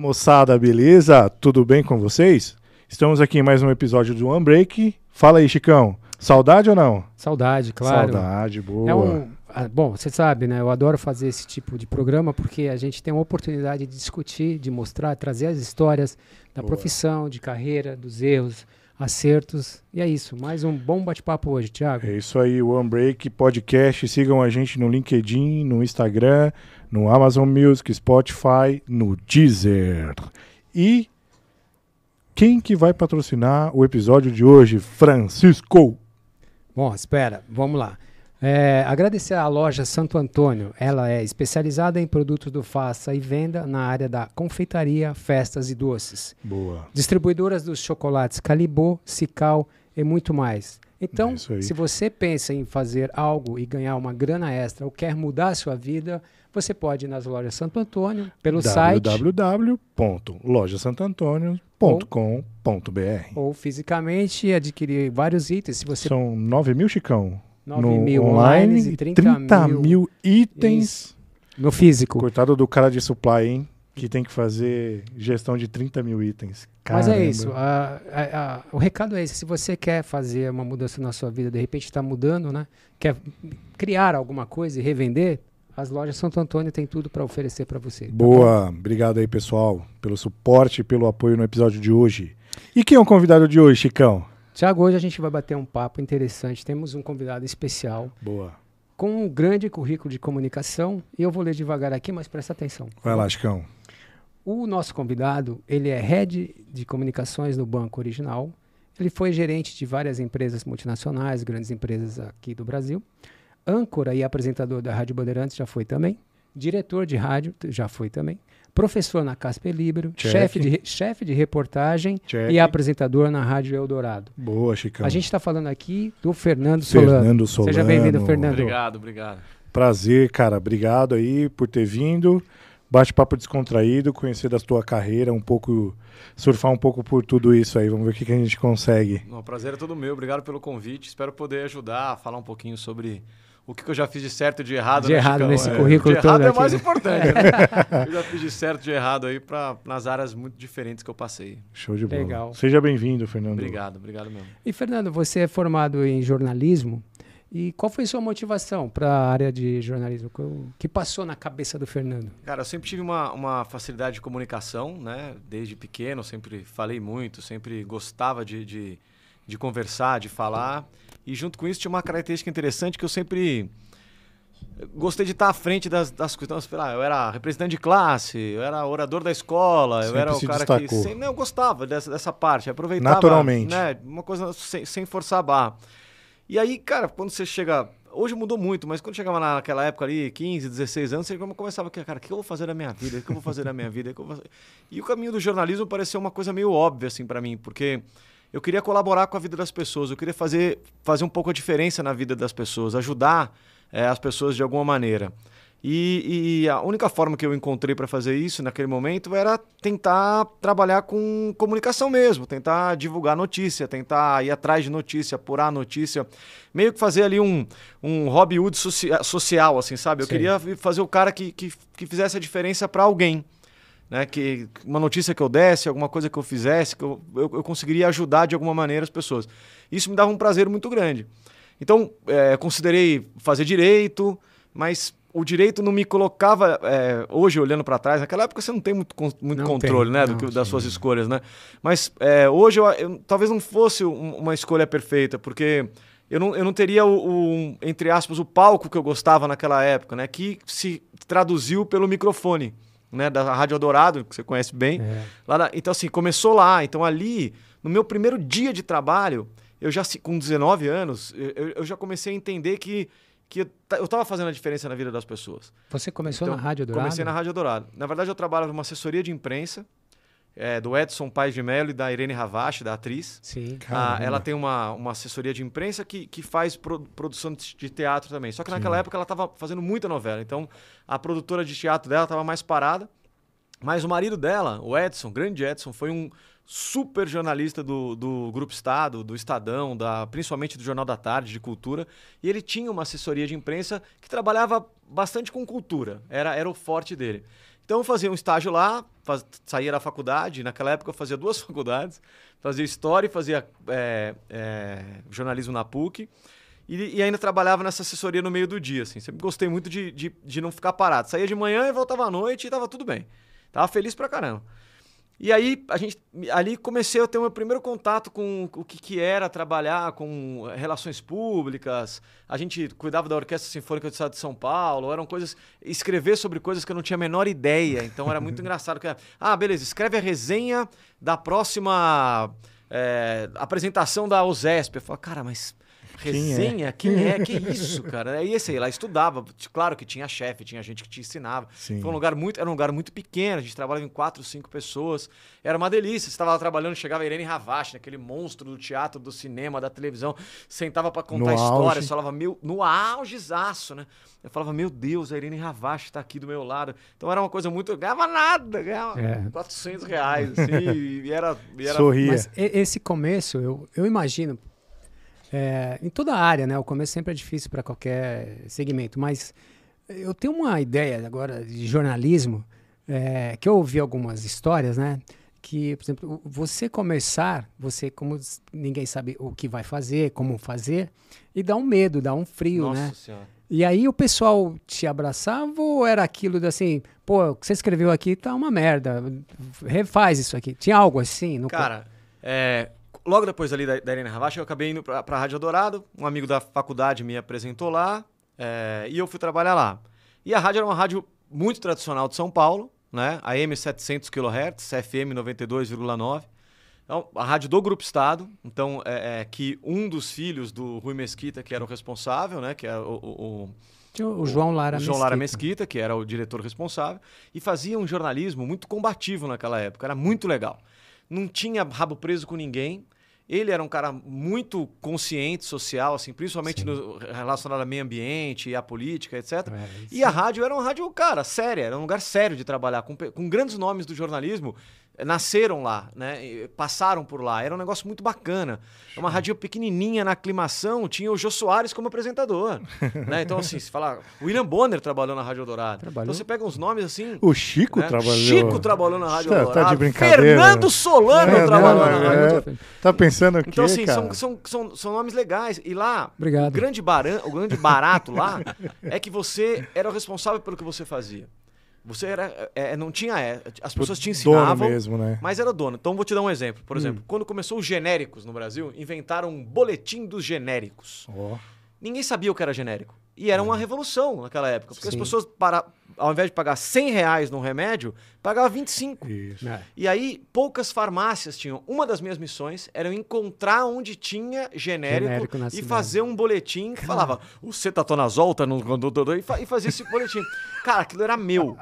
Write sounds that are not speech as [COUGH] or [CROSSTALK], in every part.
Moçada, beleza? Tudo bem com vocês? Estamos aqui em mais um episódio do One Break. Fala aí, Chicão. Saudade ou não? Saudade, claro. Saudade, boa. É um, ah, bom, você sabe, né? Eu adoro fazer esse tipo de programa porque a gente tem uma oportunidade de discutir, de mostrar, trazer as histórias da Boa. profissão, de carreira, dos erros, acertos. E é isso. Mais um bom bate-papo hoje, Thiago. É isso aí, o One Break Podcast. Sigam a gente no LinkedIn, no Instagram, no Amazon Music, Spotify, no Deezer. E quem que vai patrocinar o episódio de hoje? Francisco. Bom, espera, vamos lá. É, agradecer à loja Santo Antônio. Ela é especializada em produtos do faça e venda na área da confeitaria, festas e doces. Boa. Distribuidoras dos chocolates Calibô, Cical e muito mais. Então, É se você pensa em fazer algo e ganhar uma grana extra ou quer mudar a sua vida, você pode ir nas lojas Santo Antônio, pelo site www.lojasantoantonio.com.br ou fisicamente adquirir vários itens. Se você São 9 mil, Chicão? 9 no mil online online e e 30 mil mil itens. No físico. Coitado do cara de supply, hein? Que tem que fazer gestão de 30 mil itens. Mas é Caramba. isso. a- a- a- o recado é esse. Se você quer fazer uma mudança na sua vida, de repente está mudando, né? Quer criar alguma coisa e revender, as lojas Santo Antônio tem tudo para oferecer para você. tá? Boa, obrigado aí, pessoal, pelo suporte e pelo apoio no episódio de hoje. E quem é o convidado de hoje, Chicão? Tiago, hoje a gente vai bater um papo interessante. Temos um convidado especial Boa. com um grande currículo de comunicação. E eu vou ler devagar aqui, mas presta atenção. Vai lá, Chicão. O nosso convidado, ele é head de comunicações no Banco Original. Ele foi gerente de várias empresas multinacionais, grandes empresas aqui do Brasil. Âncora e apresentador da Rádio Bandeirantes já foi também. Diretor de rádio já foi também. Professor na Casper Libero. Chefe de, chefe de reportagem Check. e apresentador na Rádio Eldorado. Boa, Chicão. A gente está falando aqui do Fernando Solano. Fernando Solano. Seja bem-vindo, Fernando. Obrigado, obrigado. Prazer, cara. Obrigado aí por ter vindo. Bate-papo descontraído, conhecer da tua carreira, um pouco, surfar um pouco por tudo isso aí. Vamos ver o que, que a gente consegue. O prazer é todo meu. Obrigado pelo convite. Espero poder ajudar a falar um pouquinho sobre o que, que eu já fiz de certo e de errado. De né, errado Chicão? nesse É, currículo de errado todo é aqui, mais né? importante. [LAUGHS] Né? Eu já fiz de certo e de errado aí pra, nas áreas muito diferentes que eu passei. Show de bola. Legal. Seja bem-vindo, Fernando. Obrigado, obrigado mesmo. E Fernando, você é formado em jornalismo. E qual foi sua motivação para a área de jornalismo? O que passou na cabeça do Fernando? Cara, eu sempre tive uma, uma facilidade de comunicação, né? Desde pequeno, sempre falei muito, sempre gostava de, de, de conversar, de falar. E junto com isso tinha uma característica interessante que eu sempre gostei de estar à frente das, das coisas. Então, eu era representante de classe, eu era orador da escola, eu Sempre era o cara que... destacou. Sempre, não, eu gostava dessa, dessa parte, aproveitava... Naturalmente. Né, uma coisa sem, sem forçar a barra. E aí, cara, quando você chega. Hoje mudou muito, mas quando chegava naquela época ali, 15, 16 anos, você começava a cara, o que eu vou fazer da minha vida? O que eu vou fazer da minha vida? O que eu vou fazer?" E o caminho do jornalismo pareceu uma coisa meio óbvia, assim, para mim, porque eu queria colaborar com a vida das pessoas, eu queria fazer, fazer um pouco a diferença na vida das pessoas, ajudar eh, as pessoas de alguma maneira. E, e a única forma que eu encontrei para fazer isso naquele momento era tentar trabalhar com comunicação mesmo, tentar divulgar notícia, tentar ir atrás de notícia, apurar notícia, meio que fazer ali um, um Robin Hood socia- social, assim, sabe? Eu Sei. queria fazer o cara que, que, que fizesse a diferença para alguém. Né, que uma notícia que eu desse, alguma coisa que eu fizesse, que eu, eu, eu conseguiria ajudar de alguma maneira as pessoas. Isso me dava um prazer muito grande. Então, é, considerei fazer direito, mas o direito não me colocava. é, hoje, olhando para trás, naquela época você não tem muito, muito Não controle tem, né, do não, que- das sim. suas escolhas. Né? Mas é, hoje eu, eu- talvez não fosse um- uma escolha perfeita, porque eu não, eu não teria o, o, entre aspas, o palco que eu gostava naquela época, né, que se traduziu pelo microfone. Né, da Rádio Eldorado, que você conhece bem. É. Lá na- então, assim, começou lá. Então, ali, no meu primeiro dia de trabalho, eu já, com 19 anos, eu, eu já comecei a entender que, que eu estava fazendo a diferença na vida das pessoas. Você começou Então, na Rádio Dourado? Comecei na Rádio Dourado. Na verdade, eu trabalho numa assessoria de imprensa, é, do Edson Paes de Mello e da Irene Ravache, da atriz. Sim. Ah, ela tem uma, uma assessoria de imprensa que, que faz pro- produção de de teatro também. Só que naquela época ela estava fazendo muita novela. Então a produtora de teatro dela estava mais parada. Mas o marido dela, o Edson, grande Edson, foi um super jornalista do, do Grupo Estado, do Estadão, da, principalmente do Jornal da Tarde, de cultura. E ele tinha uma assessoria de imprensa que trabalhava bastante com cultura. Era, era o forte dele. Então eu fazia um estágio lá, faz, saía da faculdade, naquela época eu fazia duas [LAUGHS] faculdades, fazia História e fazia é, é, jornalismo na PUC. E, e, ainda trabalhava nessa assessoria no meio do dia, assim. Sempre gostei muito de, de, de não ficar parado. Saía de manhã e voltava à noite e tava tudo bem. Tava feliz pra caramba. E aí, a gente, ali comecei a ter o meu primeiro contato com o que, que era trabalhar com relações públicas. A gente cuidava da Orquestra Sinfônica do Estado de São Paulo. Eram coisas. Escrever sobre coisas que eu não tinha a menor ideia. Então era muito [LAUGHS] engraçado. Que, ah, beleza, escreve a resenha da próxima é, apresentação da OSESP. Eu falo, cara, mas Resenha? Quem é? Quem é? Que [LAUGHS] isso, cara? Aí sei lá, estudava. Claro que tinha chefe, tinha gente que te ensinava. Sim. Foi um lugar muito, era um lugar muito pequeno, a gente trabalhava em quatro, cinco pessoas. Era uma delícia. Você estava lá trabalhando, chegava a Irene Ravache, aquele monstro do teatro, do cinema, da televisão, sentava para contar histórias, falava, meu, no augezaço, né? Eu falava, meu Deus, a Irene Ravache está aqui do meu lado. Então era uma coisa muito. Ganhava nada, ganhava é. 400 reais, assim, e era. E era... Sorria. Mas esse começo, eu, eu imagino, é, em toda a área, né? O começo sempre é difícil para qualquer segmento, mas eu tenho uma ideia agora de jornalismo é, que eu ouvi algumas histórias, né? Que, por exemplo, você começar, você como ninguém sabe o que vai fazer, como fazer, e dá um medo, dá um frio, Nossa né? Senhora. E aí o pessoal te abraçava ou era aquilo de assim, pô, o que você escreveu aqui tá uma merda, refaz isso aqui. Tinha algo assim? No Cara, é, logo depois ali da, da Irene Ravache, eu acabei indo para a Rádio Dourado. Um amigo da faculdade me apresentou lá é, e eu fui trabalhar lá. E a rádio era uma rádio muito tradicional de São Paulo, né? AM 700 kHz, FM 92,9. Então, a rádio do Grupo Estado, então é, é, que um dos filhos do Rui Mesquita, que era o responsável, né? Que era o, o, o, o João Lara João Mesquita. Lara Mesquita, que era o diretor responsável, e fazia um jornalismo muito combativo naquela época, era muito legal. Não tinha rabo preso com ninguém. Ele era um cara muito consciente social, assim, principalmente no, relacionado ao meio ambiente e à política, etc. É, e a rádio era uma rádio, cara, séria, era um lugar sério de trabalhar, com, com grandes nomes do jornalismo nasceram lá, né? Passaram por lá. Era um negócio muito bacana. É uma rádio pequenininha na aclimação, tinha o Jô Soares como apresentador, né? Então assim, se falar, William Bonner trabalhou na Rádio Dourado. Então você pega uns nomes assim, O Chico né? trabalhou. Chico trabalhou na Rádio tá, Tá de brincadeira. Fernando Solano é, trabalhou não, na Rádio. É, tá pensando o quê, Então assim, são, são, são, são, nomes legais. E lá, Obrigado. o grande, baran, o grande barato lá é que você era o responsável pelo que você fazia. Você era, é, não tinha, é, as pessoas te ensinavam, dono mesmo, né? mas era dono. Então vou te dar um exemplo. Por hum. exemplo, quando começou os genéricos no Brasil, inventaram um boletim dos genéricos. Oh. Ninguém sabia o que era genérico. E era uma revolução naquela época. Porque Sim. as pessoas, para, ao invés de pagar 100 reais num remédio, pagavam 25. Isso. É. E aí, poucas farmácias tinham. Uma das minhas missões era encontrar onde tinha genérico, genérico e fazer um boletim que falava: o cetatonazol tá no. E fazia esse boletim. Cara, aquilo era meu.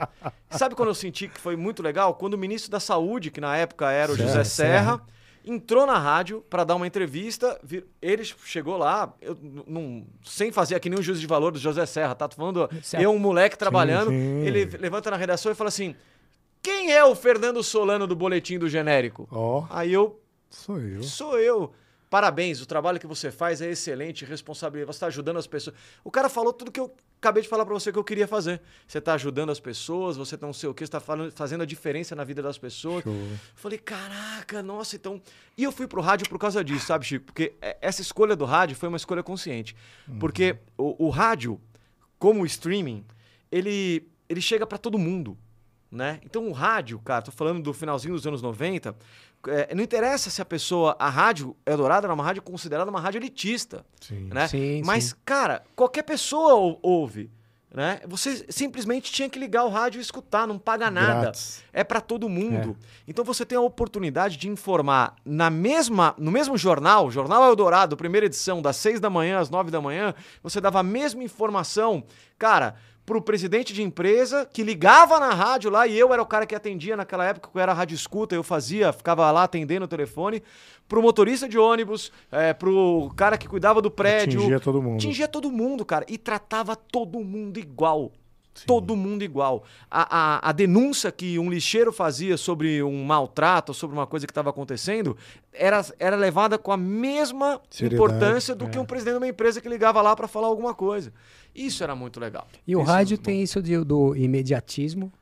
Sabe quando eu senti que foi muito legal? Quando o ministro da Saúde, que na época era o José Serra, Serra entrou na rádio para dar uma entrevista. Ele chegou lá, eu, não, sem fazer aqui nenhum juízo de valor do José Serra, tá? Tô falando certo. eu, um moleque trabalhando. Sim, sim. Ele levanta na redação e fala assim: Quem é o Fernando Solano do boletim do genérico? Oh, Aí eu. Sou eu. Sou eu. Parabéns, o trabalho que você faz é excelente, responsabilidade, você está ajudando as pessoas. O cara falou tudo que eu acabei de falar para você que eu queria fazer. Você está ajudando as pessoas, você não sei o que, está fazendo a diferença na vida das pessoas. Show. Falei, caraca, nossa, então. E eu fui pro rádio por causa disso, sabe, Chico? Porque é, essa escolha do rádio foi uma escolha consciente. Uhum. Porque o, o rádio, como o streaming, ele, ele chega para todo mundo. Né? Então o rádio, cara, tô falando do finalzinho dos anos 90, é, não interessa se a pessoa. A rádio Eldorado era uma rádio considerada uma rádio elitista. Sim. Né? Sim, Mas, sim. cara, qualquer pessoa ou, ouve. Né? Você simplesmente tinha que ligar o rádio e escutar, não paga nada. Grátis. É para todo mundo. É. Então você tem a oportunidade de informar na mesma, no mesmo jornal, Jornal Eldorado, primeira edição, das 6 da manhã às 9 da manhã, você dava a mesma informação. Cara, pro presidente de empresa que ligava na rádio lá e eu era o cara que atendia naquela época, que eu era rádio escuta, eu fazia, ficava lá atendendo o telefone, pro motorista de ônibus, é, pro cara que cuidava do prédio. Atingia todo mundo. Atingia todo mundo, cara. E tratava todo mundo igual. Sim. Todo mundo igual. A, a, a, denúncia que um lixeiro fazia sobre um maltrato, sobre uma coisa que estava acontecendo, era, era levada com a mesma Seriedade, importância do é. que um presidente de uma empresa que ligava lá para falar alguma coisa. Isso era muito legal. E o isso rádio tem isso de, do imediatismo.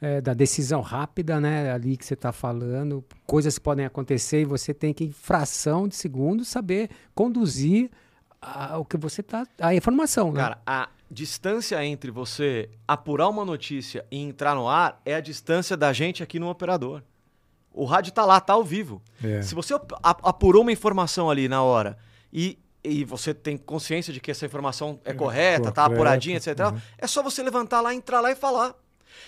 é, da decisão rápida, né? Ali que você está falando, coisas podem acontecer e você tem que, em fração de segundo, saber conduzir a, o que você tá. a informação, né? Cara, a distância entre você apurar uma notícia e entrar no ar é a distância da gente aqui no operador. O rádio tá lá, tá ao vivo. É. Se você ap- ap- apurou uma informação ali na hora e, e você tem consciência de que essa informação é correta, tá correta, apuradinha, etc. uhum. É só você levantar lá, entrar lá e falar.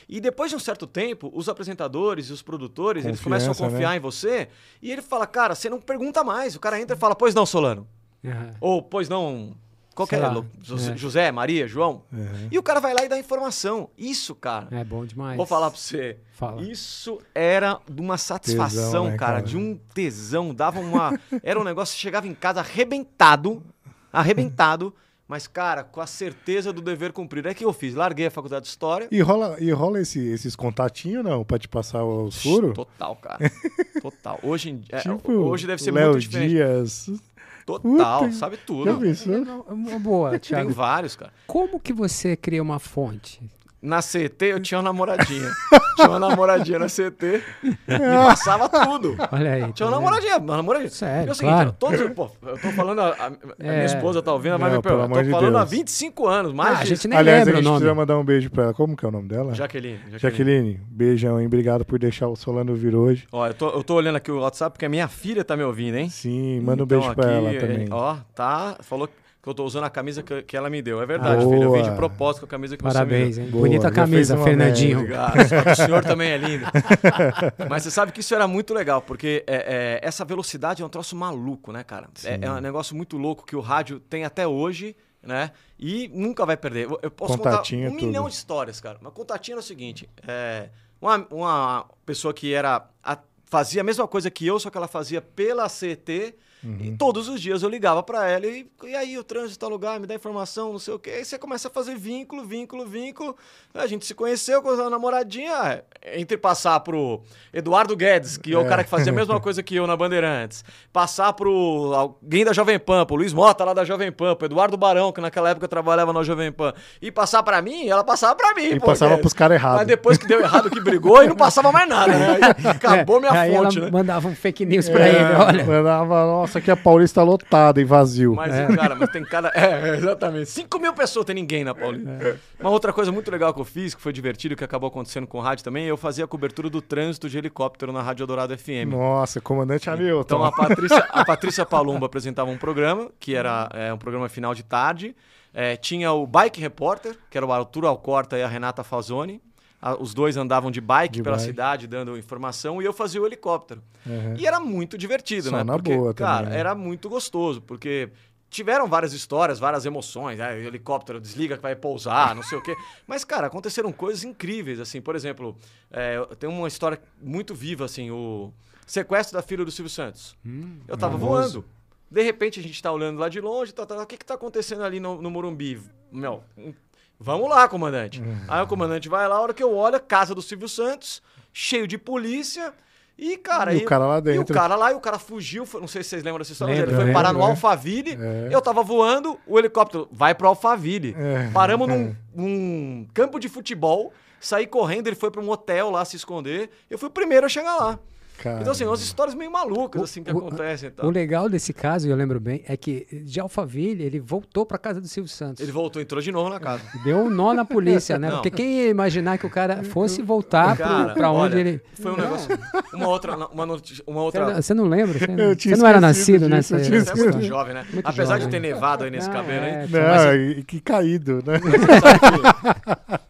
E depois de um certo tempo, os apresentadores e os produtores, eles começam a Confiança, confiar né? em você e ele fala, cara, você não pergunta mais. O cara entra e fala, pois não, Solano. Aham. Ou, pois não, qualquer. Lá, José, é. José, Maria, João. É. E o cara vai lá e dá informação. Isso, cara. É bom demais. Vou falar pra você. Fala. Isso era de uma satisfação, Tesão, né, cara, cara? De um tesão. Dava uma. [LAUGHS] Era um negócio que chegava em casa arrebentado. Arrebentado. [LAUGHS] Mas, cara, com a certeza do dever cumprido. É que eu fiz. Larguei a faculdade de História. E rola, e rola esse- esses contatinhos, não? Pra te passar os furos? Total, cara. [LAUGHS] Total. Hoje, é, Tipo, hoje deve ser Léo muito diferente. Dias. Total, Puta, sabe Já tudo. pensou? Uma boa, Tem Thiago. vários, cara. Como que você cria uma fonte? Na CT eu tinha uma namoradinha. [LAUGHS] tinha uma namoradinha na CT e passava tudo. Olha aí. Tinha uma tá namoradinha, uma namoradinha. Sério, É o seguinte, claro. todos, pô, eu tô falando, a, a- a É. minha esposa tá ouvindo, mas Não, me pelo eu de tô falando há Deus. 25 anos, mais Ah, a de- gente nem Aliás, a lembra o gente nome. precisa mandar um beijo pra ela. Como que é o nome dela? Jaqueline, Jaqueline. Jaqueline. Beijão, hein? Obrigado por deixar o Solano vir hoje. Ó, eu tô, eu tô olhando aqui o WhatsApp porque a minha filha tá me ouvindo, hein? Sim, manda um Então, beijo pra aqui, ela é, também. Ó, tá, falou que eu tô usando a camisa que, que ela me deu. É verdade, Boa. filho, eu vim de propósito com a camisa que Parabéns, você me hein? Boa, Bonita camisa, Fernandinho. deu. Obrigado, o senhor também é lindo. [LAUGHS] Mas você sabe que isso era muito legal, porque é, é, essa velocidade é um troço maluco, né, cara? É, é um negócio muito louco que o rádio tem até hoje, né? E nunca vai perder. Eu, posso Contatinho contar um é tudo. milhão de histórias, cara. Mas contatinho era o seguinte: é, uma, uma pessoa que era. a- fazia a mesma coisa que eu, só que ela fazia pela CT. Uhum. E todos os dias eu ligava pra ela e, e aí o trânsito tá lugar, me dá informação, não sei o quê. Aí você começa a fazer vínculo, vínculo, vínculo. A gente se conheceu com a namoradinha. Entre passar pro Eduardo Guedes, que é o É. cara que fazia a mesma [LAUGHS] coisa que eu na Bandeirantes. Passar pro alguém da Jovem Pan, pro Luiz Mota lá da Jovem Pan, pro Eduardo Barão, que naquela época trabalhava na Jovem Pan. E passar pra mim, ela passava pra mim. E pô, passava Guedes. pros caras errados. Mas depois que deu errado, que brigou, e não passava mais nada, né? Aí [LAUGHS] acabou minha É, aí fonte, ela né? mandava um fake news pra É, ele, olha. Mandava, nossa, aqui a Paulista lotada e vazio. Mas, É. cara, mas tem cada. [LAUGHS] É, exatamente. 5 mil pessoas tem ninguém na Paulista. Uma outra coisa muito legal que eu fiz, que foi divertido, que acabou acontecendo com o rádio também, eu fazia a cobertura do trânsito de helicóptero na Rádio Dourado FM. Nossa, comandante Hamilton. Então a Patrícia, [LAUGHS] a Patrícia Palumba apresentava um programa, que era é, um programa final de tarde. É, tinha o Bike Repórter, que era o Arthur Alcorta e a Renata Fazoni. A- os dois andavam de bike De pela bike. cidade dando informação e eu fazia o helicóptero. Uhum. E era muito divertido, Só né? na porque, boa também, cara, né? era muito gostoso, porque tiveram várias histórias, várias emoções, né? O helicóptero desliga que vai pousar, não sei o quê. [LAUGHS] Mas, cara, aconteceram coisas incríveis, assim, por exemplo, é, tem uma história muito viva, assim, o sequestro da filha do Silvio Santos. Eu tava Hum, famoso. voando. De repente a gente tá olhando lá de longe, tá, tá, o que que tá acontecendo ali no, no Morumbi? Meu, um- vamos lá, comandante. Aí o comandante vai lá, a hora que eu olho, casa do Silvio Santos, cheio de polícia. E, cara, E o aí- cara lá E o dentro. cara lá, e o cara fugiu, foi- não sei se vocês lembram dessa história, mas Lembro, ele foi lembro, parar no. Alphaville, É. eu tava voando, o helicóptero vai pro Alphaville. É, Paramos é. num, num campo de futebol, saí correndo, ele foi pra um hotel lá se esconder, eu fui o primeiro a chegar lá. Cara, Então, assim, umas histórias meio malucas, O- assim, que o- acontecem e tal. O legal desse caso, e eu lembro bem, é que de Alphaville ele voltou pra casa do Silvio Santos. Ele voltou, entrou de novo na casa. [LAUGHS] Deu um nó na polícia, né? Não. Porque quem ia imaginar que o cara fosse voltar pro- Cara, pra onde olha, ele. Foi um negócio. Uma outra. Uma, notícia, uma Você outra. não- Você não lembra? Você, Eu tinha você não era nascido disso, nessa eu tinha Você é muito jovem, né? Muito Apesar jovem. de ter nevado aí nesse Ah, cabelo, é, hein? Não, Mas e que caído, né?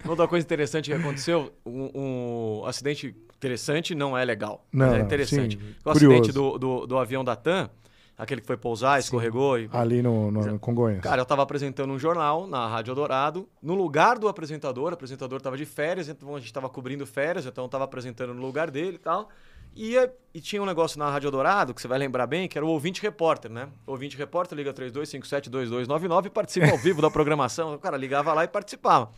outra coisa interessante que aconteceu, um, um acidente interessante não é legal. Não, mas é interessante. sim, o curioso. acidente do, do, do avião da TAM, aquele que foi pousar, escorregou e. Ali no, no, no Congonhas. Cara, eu tava apresentando um jornal na Rádio Dourado, no lugar do apresentador, o apresentador tava de férias, então a gente tava cobrindo férias, então eu tava apresentando no lugar dele e tal. E, e tinha um negócio na Rádio Dourado, que você vai lembrar bem, que era o ouvinte repórter, né? Ouvinte repórter liga 32572299 e participa ao vivo da programação. O cara ligava lá e participava.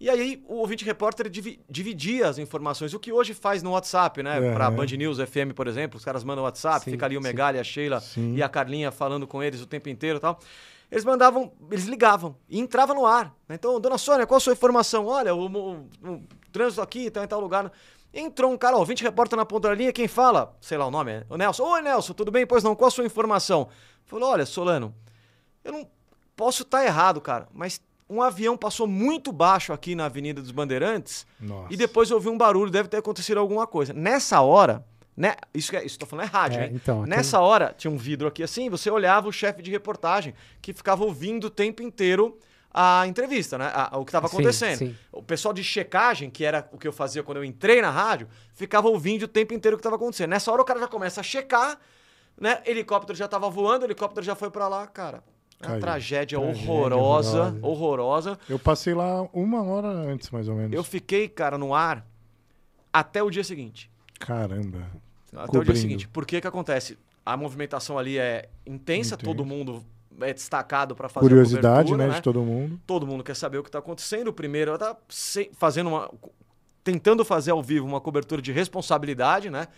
E aí o ouvinte repórter divi- dividia as informações, o que hoje faz no WhatsApp, né? Uhum. Pra Band News FM, por exemplo, os caras mandam WhatsApp, Sim, fica ali o. Megali, a Sheila Sim. e a Carlinha falando com eles o tempo inteiro e tal. eles mandavam, eles ligavam e entrava no ar. né? Então, dona Sônia, qual a sua informação? Olha, o, o- o trânsito aqui tá em tal lugar. Entrou um cara, ó, 20 repórter na ponta da linha, quem fala? Sei lá o nome, é o Nelson. Oi, Nelson, tudo bem? Pois não, qual a sua informação? Falou, olha, Solano, eu não posso estar errado, cara, mas um avião passou muito baixo aqui na Avenida dos Bandeirantes Nossa. e depois eu ouvi um barulho, deve ter acontecido alguma coisa. Nessa hora, né? Isso que é, isso tô falando é rádio, É, hein? então, Nessa hora, tinha um vidro aqui assim, você olhava o chefe de reportagem que ficava ouvindo o tempo inteiro a entrevista, né? A- o que estava Sim, acontecendo. sim. O pessoal de checagem, que era o que eu fazia quando eu entrei na rádio, ficava ouvindo o tempo inteiro o que estava acontecendo. Nessa hora o cara já começa a checar, né? Helicóptero já estava voando, helicóptero já foi para lá, cara. Uma Caiu. tragédia, Tragédia horrorosa, horrorosa. horrorosa. Eu passei lá uma hora antes, mais ou menos. Eu fiquei, cara, no ar até o dia seguinte. Caramba. Até o Cobrindo. dia seguinte. Por que que acontece? A movimentação ali é intensa, Intensa. todo mundo é destacado para fazer Curiosidade, cobertura, né, de todo mundo. Todo mundo quer saber o que está acontecendo. O primeiro tá se- fazendo uma tentando fazer ao vivo uma cobertura de responsabilidade, né?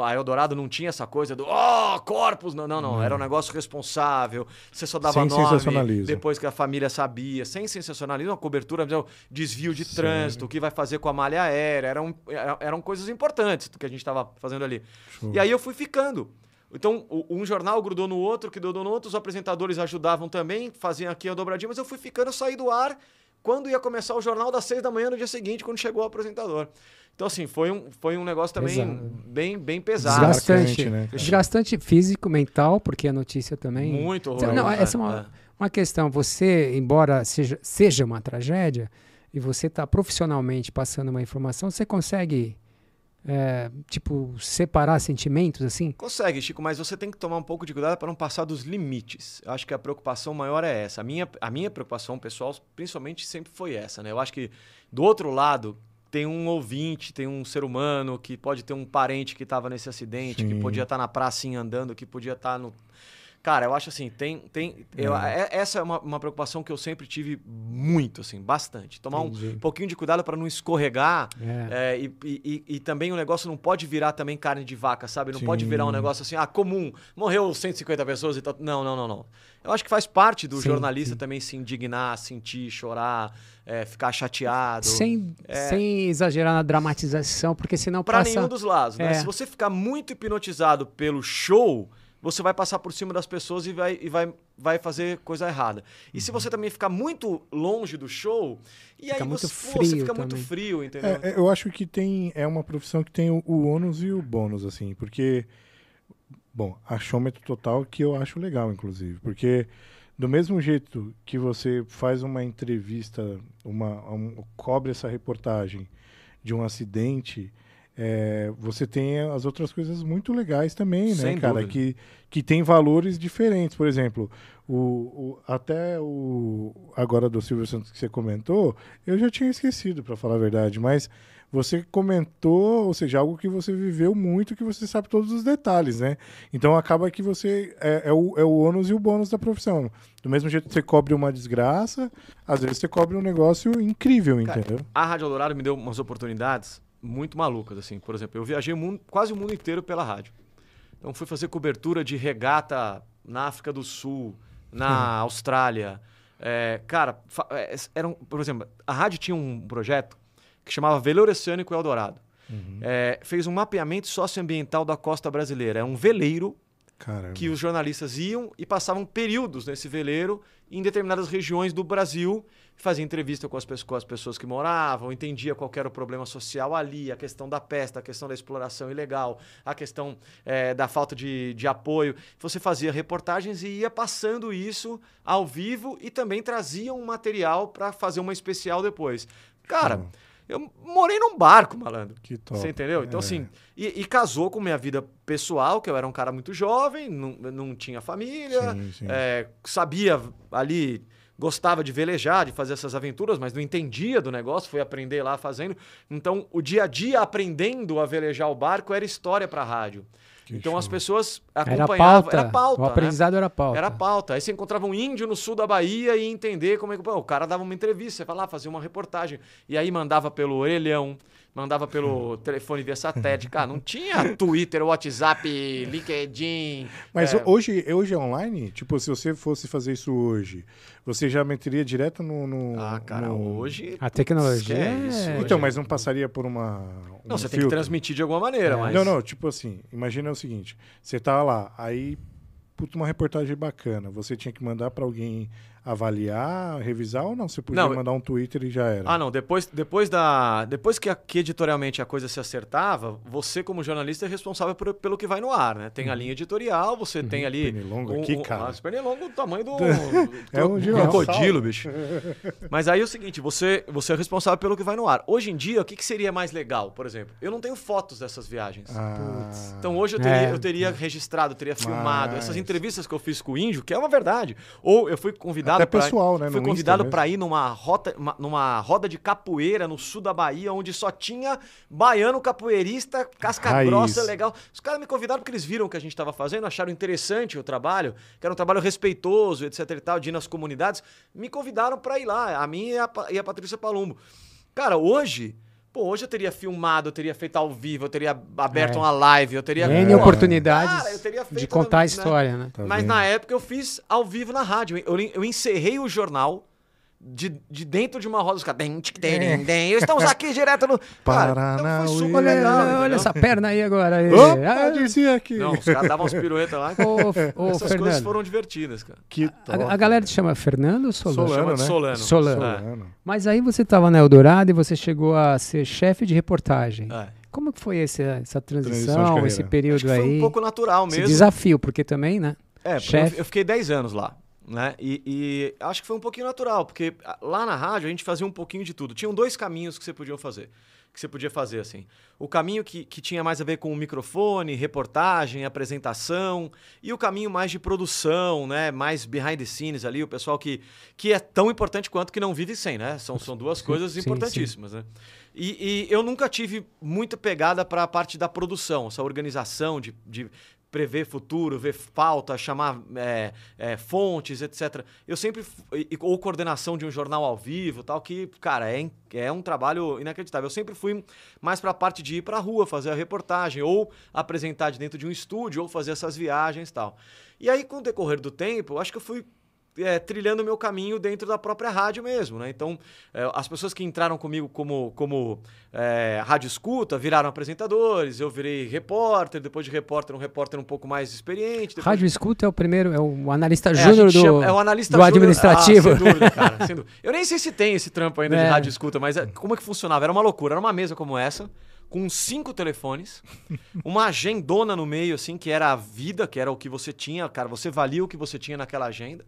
A Eldorado não tinha essa coisa do oh, corpos, não, não, não, era um negócio responsável. Você só dava Sem nome sensacionalismo. depois que a família sabia, sem sensacionalismo, uma cobertura, de desvio de trânsito, o que vai fazer com a malha aérea, eram, eram, coisas importantes do que a gente estava fazendo ali. Show. E aí eu fui ficando. Então, um jornal grudou no outro, que grudou no outro, os apresentadores ajudavam também, faziam aqui a dobradinha, mas eu fui ficando, eu saí do ar quando ia começar o jornal das seis da manhã no dia seguinte, quando chegou o apresentador. Então, assim, foi um, foi um negócio também Pesado. bem, bem pesado. Desgastante. Né? Desgastante físico, mental, porque a notícia também. Muito horroroso. Não, essa é uma, uma questão. Você, embora seja, seja uma tragédia, e você está profissionalmente passando uma informação, você consegue, é, tipo, separar sentimentos assim? Consegue, Chico, mas você tem que tomar um pouco de cuidado para não passar dos limites. Eu acho que a preocupação maior é essa. A minha, a minha preocupação pessoal, principalmente, sempre foi essa, né? Eu acho que do outro lado tem um ouvinte, tem um ser humano que pode ter um parente que estava nesse acidente, que Sim. podia estar na pracinha andando, que podia estar no. Cara, eu acho assim, tem. tem eu- é- essa é uma, uma preocupação que eu sempre tive muito, assim, bastante. Tomar um Entendi. pouquinho de cuidado para não escorregar. É. É, e, e- e- também o negócio não pode virar também carne de vaca, sabe? Não Sim. pode virar um negócio assim, ah, comum, morreu 150 pessoas e tal. Não, não, não, não. Eu acho que faz parte do Sim, jornalista sim. também se indignar, sentir, chorar, é, ficar chateado. Sem, É. sem exagerar na dramatização, porque senão Pra passa... nenhum dos lados, né? É. Se você ficar muito hipnotizado pelo show, você vai passar por cima das pessoas e vai, e vai, vai fazer coisa errada. E se você também ficar muito longe do show, e Fica aí muito você, pô, você frio fica muito também. frio, entendeu? É, é, eu acho que tem é uma profissão que tem o, o ônus e o bônus, assim, porque bom, achômetro total que eu acho legal, inclusive, porque do mesmo jeito que você faz uma entrevista, uma um- cobre essa reportagem de um acidente, é, você tem as outras coisas muito legais também, né, Sem cara? dúvida. Que, que tem valores diferentes. Por exemplo, o, o- até o agora do Silvio Santos que você comentou, eu já tinha esquecido, para falar a verdade, mas você comentou, ou seja, algo que você viveu muito, que você sabe todos os detalhes, né? Então acaba que você é, é o, é o ônus e o bônus da profissão. Do mesmo jeito que você cobre uma desgraça, às vezes você cobre um negócio incrível, Cara, entendeu? A Rádio Eldorado me deu umas oportunidades muito malucas, assim. Por exemplo, eu viajei o mundo- quase o mundo inteiro pela rádio. Então fui fazer cobertura de regata na África do Sul, na Austrália. É, cara, é, eram, por exemplo, a rádio tinha um projeto que chamava Veleiro Oceânico Eldorado. É, fez um mapeamento socioambiental da costa brasileira. É um veleiro Caramba. que os jornalistas iam e passavam períodos nesse veleiro em determinadas regiões do Brasil, fazia entrevista com as, pessoas, com as pessoas que moravam, entendia qual era o problema social ali, a questão da peste, a questão da exploração ilegal, a questão eh, da falta de, de apoio. Você fazia reportagens e ia passando isso ao vivo e também trazia um material para fazer uma especial depois. Cara, Show. Eu morei num barco, malandro. Que top. Você entendeu? Então, É. assim, e, e casou com minha vida pessoal, que eu era um cara muito jovem, não, não tinha família, Sim, sim. é, sabia ali, gostava de velejar, de fazer essas aventuras, mas não entendia do negócio, foi aprender lá fazendo. Então, o dia a dia aprendendo a velejar o barco era história para rádio. Que então as show. pessoas Era acompanhavam. pauta. Era pauta. O né? aprendizado era pauta. Era pauta. Aí você encontrava um índio no sul da Bahia e ia entender como é que. Pô, o cara dava uma entrevista, você falava, fazia uma reportagem. E aí mandava pelo orelhão, mandava pelo telefone via satélite. Cara, não tinha Twitter, WhatsApp, LinkedIn. Mas é, hoje, hoje é online? Tipo, se você fosse fazer isso hoje, você já meteria direto no. no- Ah, cara, no- hoje. A tecnologia é... Então, hoje- mas não passaria por uma. Não, um você tem que filtro? transmitir de alguma maneira, É. mas. Não, não, tipo assim, imagina o seguinte: você tá lá, aí, puta, uma reportagem bacana, você tinha que mandar pra alguém avaliar, revisar ou não? Você podia Não, mandar um Twitter e já era. Ah, não. Depois, depois da. Depois que, a- que editorialmente a coisa se acertava, você, como jornalista, é responsável por- pelo que vai no ar, né? Tem a linha editorial, você tem ali. Pernilongo um- aqui, um- cara. As pernilongo, o tamanho do. [LAUGHS] É um do crocodilo, bicho. [LAUGHS] Mas aí é o seguinte: você, você é responsável pelo que vai no ar. Hoje em dia, o que, que seria mais legal, por exemplo? Eu não tenho fotos dessas viagens. Ah, Então hoje eu teria, É. eu teria registrado, eu teria filmado Mas- essas entrevistas que eu fiz com o índio, que é uma verdade. Ou eu fui convidado Até pra- pessoal, né, Fui convidado para ir numa rota, uma- numa roda de capoeira no sul da Bahia, onde só tinha baiano capoeirista, casca Raiz. grossa, legal. Os caras me convidaram porque eles viram o que a gente estava fazendo, acharam interessante o trabalho, que era um trabalho respeitoso, etc e tal, de ir nas comunidades. Me convidaram para ir lá, a mim e a, e a Patrícia Palumbo. Cara, hoje, pô, hoje eu teria filmado, eu teria feito ao vivo, eu teria aberto É. uma live, eu teria N Pô, oportunidades cara, eu teria de contar a né? história, né? Tá Mas vendo? na época eu fiz ao vivo na rádio. Eu, eu encerrei o jornal de, de dentro de uma roda. Os caras. "Dem, tic, dem, dem, dem". Estamos aqui direto no. [LAUGHS] Cara, então foi super Olha, legal. olha, olha essa perna aí agora. aí. Opa, Ah, dizia aqui. Não, os caras davam umas piruetas lá. [LAUGHS] ô, ô, Essas coisas Fernando, foram divertidas, cara. Que top. a, a galera te chama Fernando ou Solano? Solano, né? Solano. Solano. É. Solano. Mas aí você estava na Eldorado e você chegou a ser chefe de reportagem. É. Como que foi esse, essa Transição de transição, esse Acho período que foi aí? um pouco natural esse mesmo. desafio, porque também, né? É, Chefe. eu, eu fiquei 10 anos lá. Né? E, e acho que foi um pouquinho natural, porque ah, lá na rádio a gente fazia um pouquinho de tudo. Tinham dois caminhos que você podia fazer. Que você podia fazer assim. O caminho que, que tinha mais a ver com o microfone, reportagem, apresentação, e o caminho mais de produção, né? Mais behind the scenes ali, o pessoal que, que é tão importante quanto que não vive sem, né? São, são duas [LAUGHS] coisas sim, importantíssimas, né? E, e eu nunca tive muita pegada para a parte da produção, essa organização de, de prever futuro, ver pauta, chamar é, é, fontes, etc. Eu sempre. Ou coordenação de um jornal ao vivo tal, que, cara, é, é um trabalho inacreditável. Eu sempre fui mais para a parte de ir para a rua, fazer a reportagem, ou apresentar de dentro de um estúdio, ou fazer essas viagens tal. E aí, com o decorrer do tempo, acho que eu fui é, trilhando o meu caminho dentro da própria rádio mesmo, né? Então, é, as pessoas que entraram comigo como, como é, rádio escuta viraram apresentadores, eu virei repórter, depois de repórter, um repórter um pouco mais experiente. Rádio Escuta é o primeiro, é o analista é, júnior do, chama- é o analista do júnior- administrativo. Ah, sem dúvida, cara. sem dúvida. Eu nem sei se tem esse trampo ainda de [LAUGHS] É. rádio escuta, mas é- como é que funcionava? Era uma loucura. Era uma mesa como essa, com cinco telefones, [LAUGHS] uma agendona no meio, assim, que era a vida, que era o que você tinha. Cara, você valia o que você tinha naquela agenda.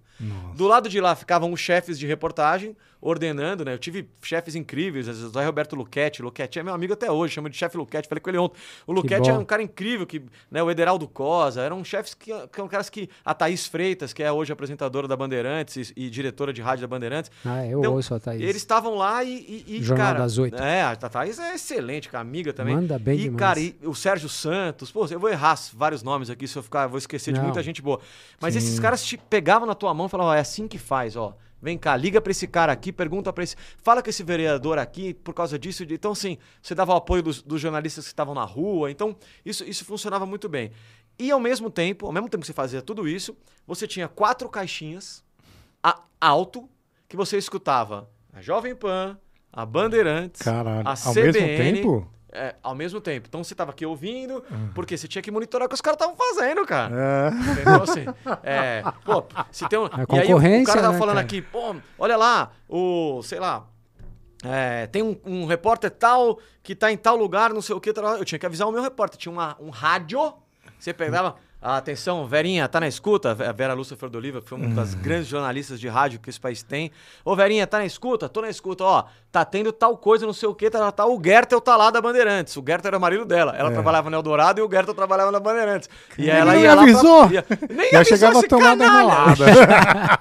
Do lado de lá ficavam os chefes de reportagem, ordenando, né? Eu tive chefes incríveis, o Roberto Luquete. Luquete é meu amigo até hoje, chama de chefe Luquete. Falei com ele ontem. O Luquete é um cara incrível, que, né? O Ederaldo Cosa, eram chefes que, que eram caras que. A Thaís Freitas, que é hoje apresentadora da Bandeirantes e, e diretora de rádio da Bandeirantes. Ah, eu Então, ouço a Thaís. Eles estavam lá e. e, e, Jornal cara, das Oito. É, a Thaís é excelente, cara, amiga também. Manda bem e, demais. cara, e o Sérgio Santos, pô, eu vou errar vários nomes aqui, se eu ficar, vou esquecer de Não. muita gente boa. Mas esses caras te pegavam na tua mão e falavam, ó, é assim que faz, ó. Vem cá, liga pra esse cara aqui, pergunta pra esse. Fala com esse vereador aqui por causa disso. de- Então, assim, você dava o apoio dos, dos jornalistas que estavam na rua. Então, isso, isso funcionava muito bem. E ao mesmo tempo, ao mesmo tempo que você fazia tudo isso, você tinha quatro caixinhas a- alto que você escutava a Jovem Pan, a Bandeirantes, Caralho. a Ao mesmo CBN, tempo? É, ao mesmo tempo. Então você tava aqui ouvindo, Uhum. porque você tinha que monitorar o que os caras estavam fazendo, cara. É. Entendeu? Assim, é, pô, se tem um. A e aí o- o, cara tava né, falando cara? aqui, pô, olha lá, o. sei lá. é, tem um, um repórter tal que tá em tal lugar, não sei o que. Eu tinha que avisar o meu repórter. Tinha uma, um rádio. Você pegava. Ah, atenção, Verinha, tá na escuta? A Vera Lúcia Flor de Oliva, que foi uma das grandes jornalistas de rádio que esse país tem. Ô, Verinha, tá na escuta? Tô na escuta, ó. Tá tendo tal coisa, não sei o que. Tá, tá, o Gertel tá lá da Bandeirantes. O Gertel era o marido dela. Ela trabalhava no Eldorado e o Gertel trabalhava na Bandeirantes. E ela ia lá. avisou? Pra, ia, nem Já avisou chegava canalha. enrolada.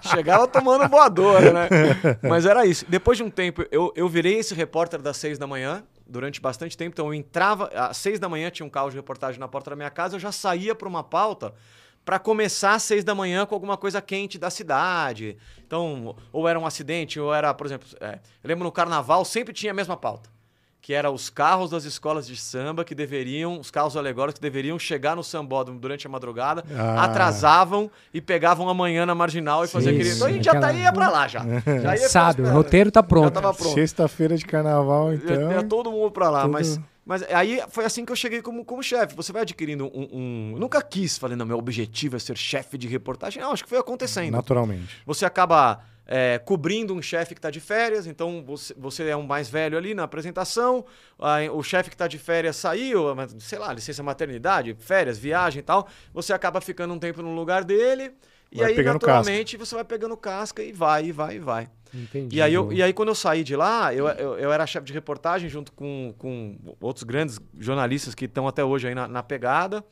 [LAUGHS] Chegava tomando voadora, né? [LAUGHS] Mas era isso. Depois de um tempo, eu, eu virei esse repórter das seis da manhã, durante bastante tempo. Então eu entrava, às seis da manhã tinha um carro de reportagem na porta da minha casa, eu já saía para uma pauta para começar às seis da manhã com alguma coisa quente da cidade. Então, ou era um acidente, ou era, por exemplo, é, eu lembro no carnaval sempre tinha a mesma pauta que era os carros das escolas de samba que deveriam, os carros alegóricos que deveriam chegar no sambódromo durante a madrugada, Ah. atrasavam e pegavam amanhã na marginal e faziam aquele. Então a gente já tá, aquela- ia pra lá já. [LAUGHS] já ia Sabe, o ficar roteiro tá pronto. Pronto. Sexta-feira de carnaval, Ia- então. ia todo mundo pra lá, tudo- mas. Mas aí foi assim que eu cheguei como, como chefe. Você vai adquirindo um, um- Nunca quis, falei, não, meu objetivo é ser chefe de reportagem. Não, acho que foi acontecendo. Naturalmente. Você acaba é, cobrindo um chefe que está de férias, então você, você é um mais velho ali na apresentação, aí o chefe que está de férias saiu, sei lá, licença maternidade, férias, viagem e tal, você acaba ficando um tempo no lugar dele, e Vai aí naturalmente você vai pegando casca e vai, e vai, e vai. Entendi. E aí, eu, e aí, quando eu saí de lá, eu, eu, eu era chefe de reportagem junto com, com outros grandes jornalistas que estão até hoje aí na, na pegada.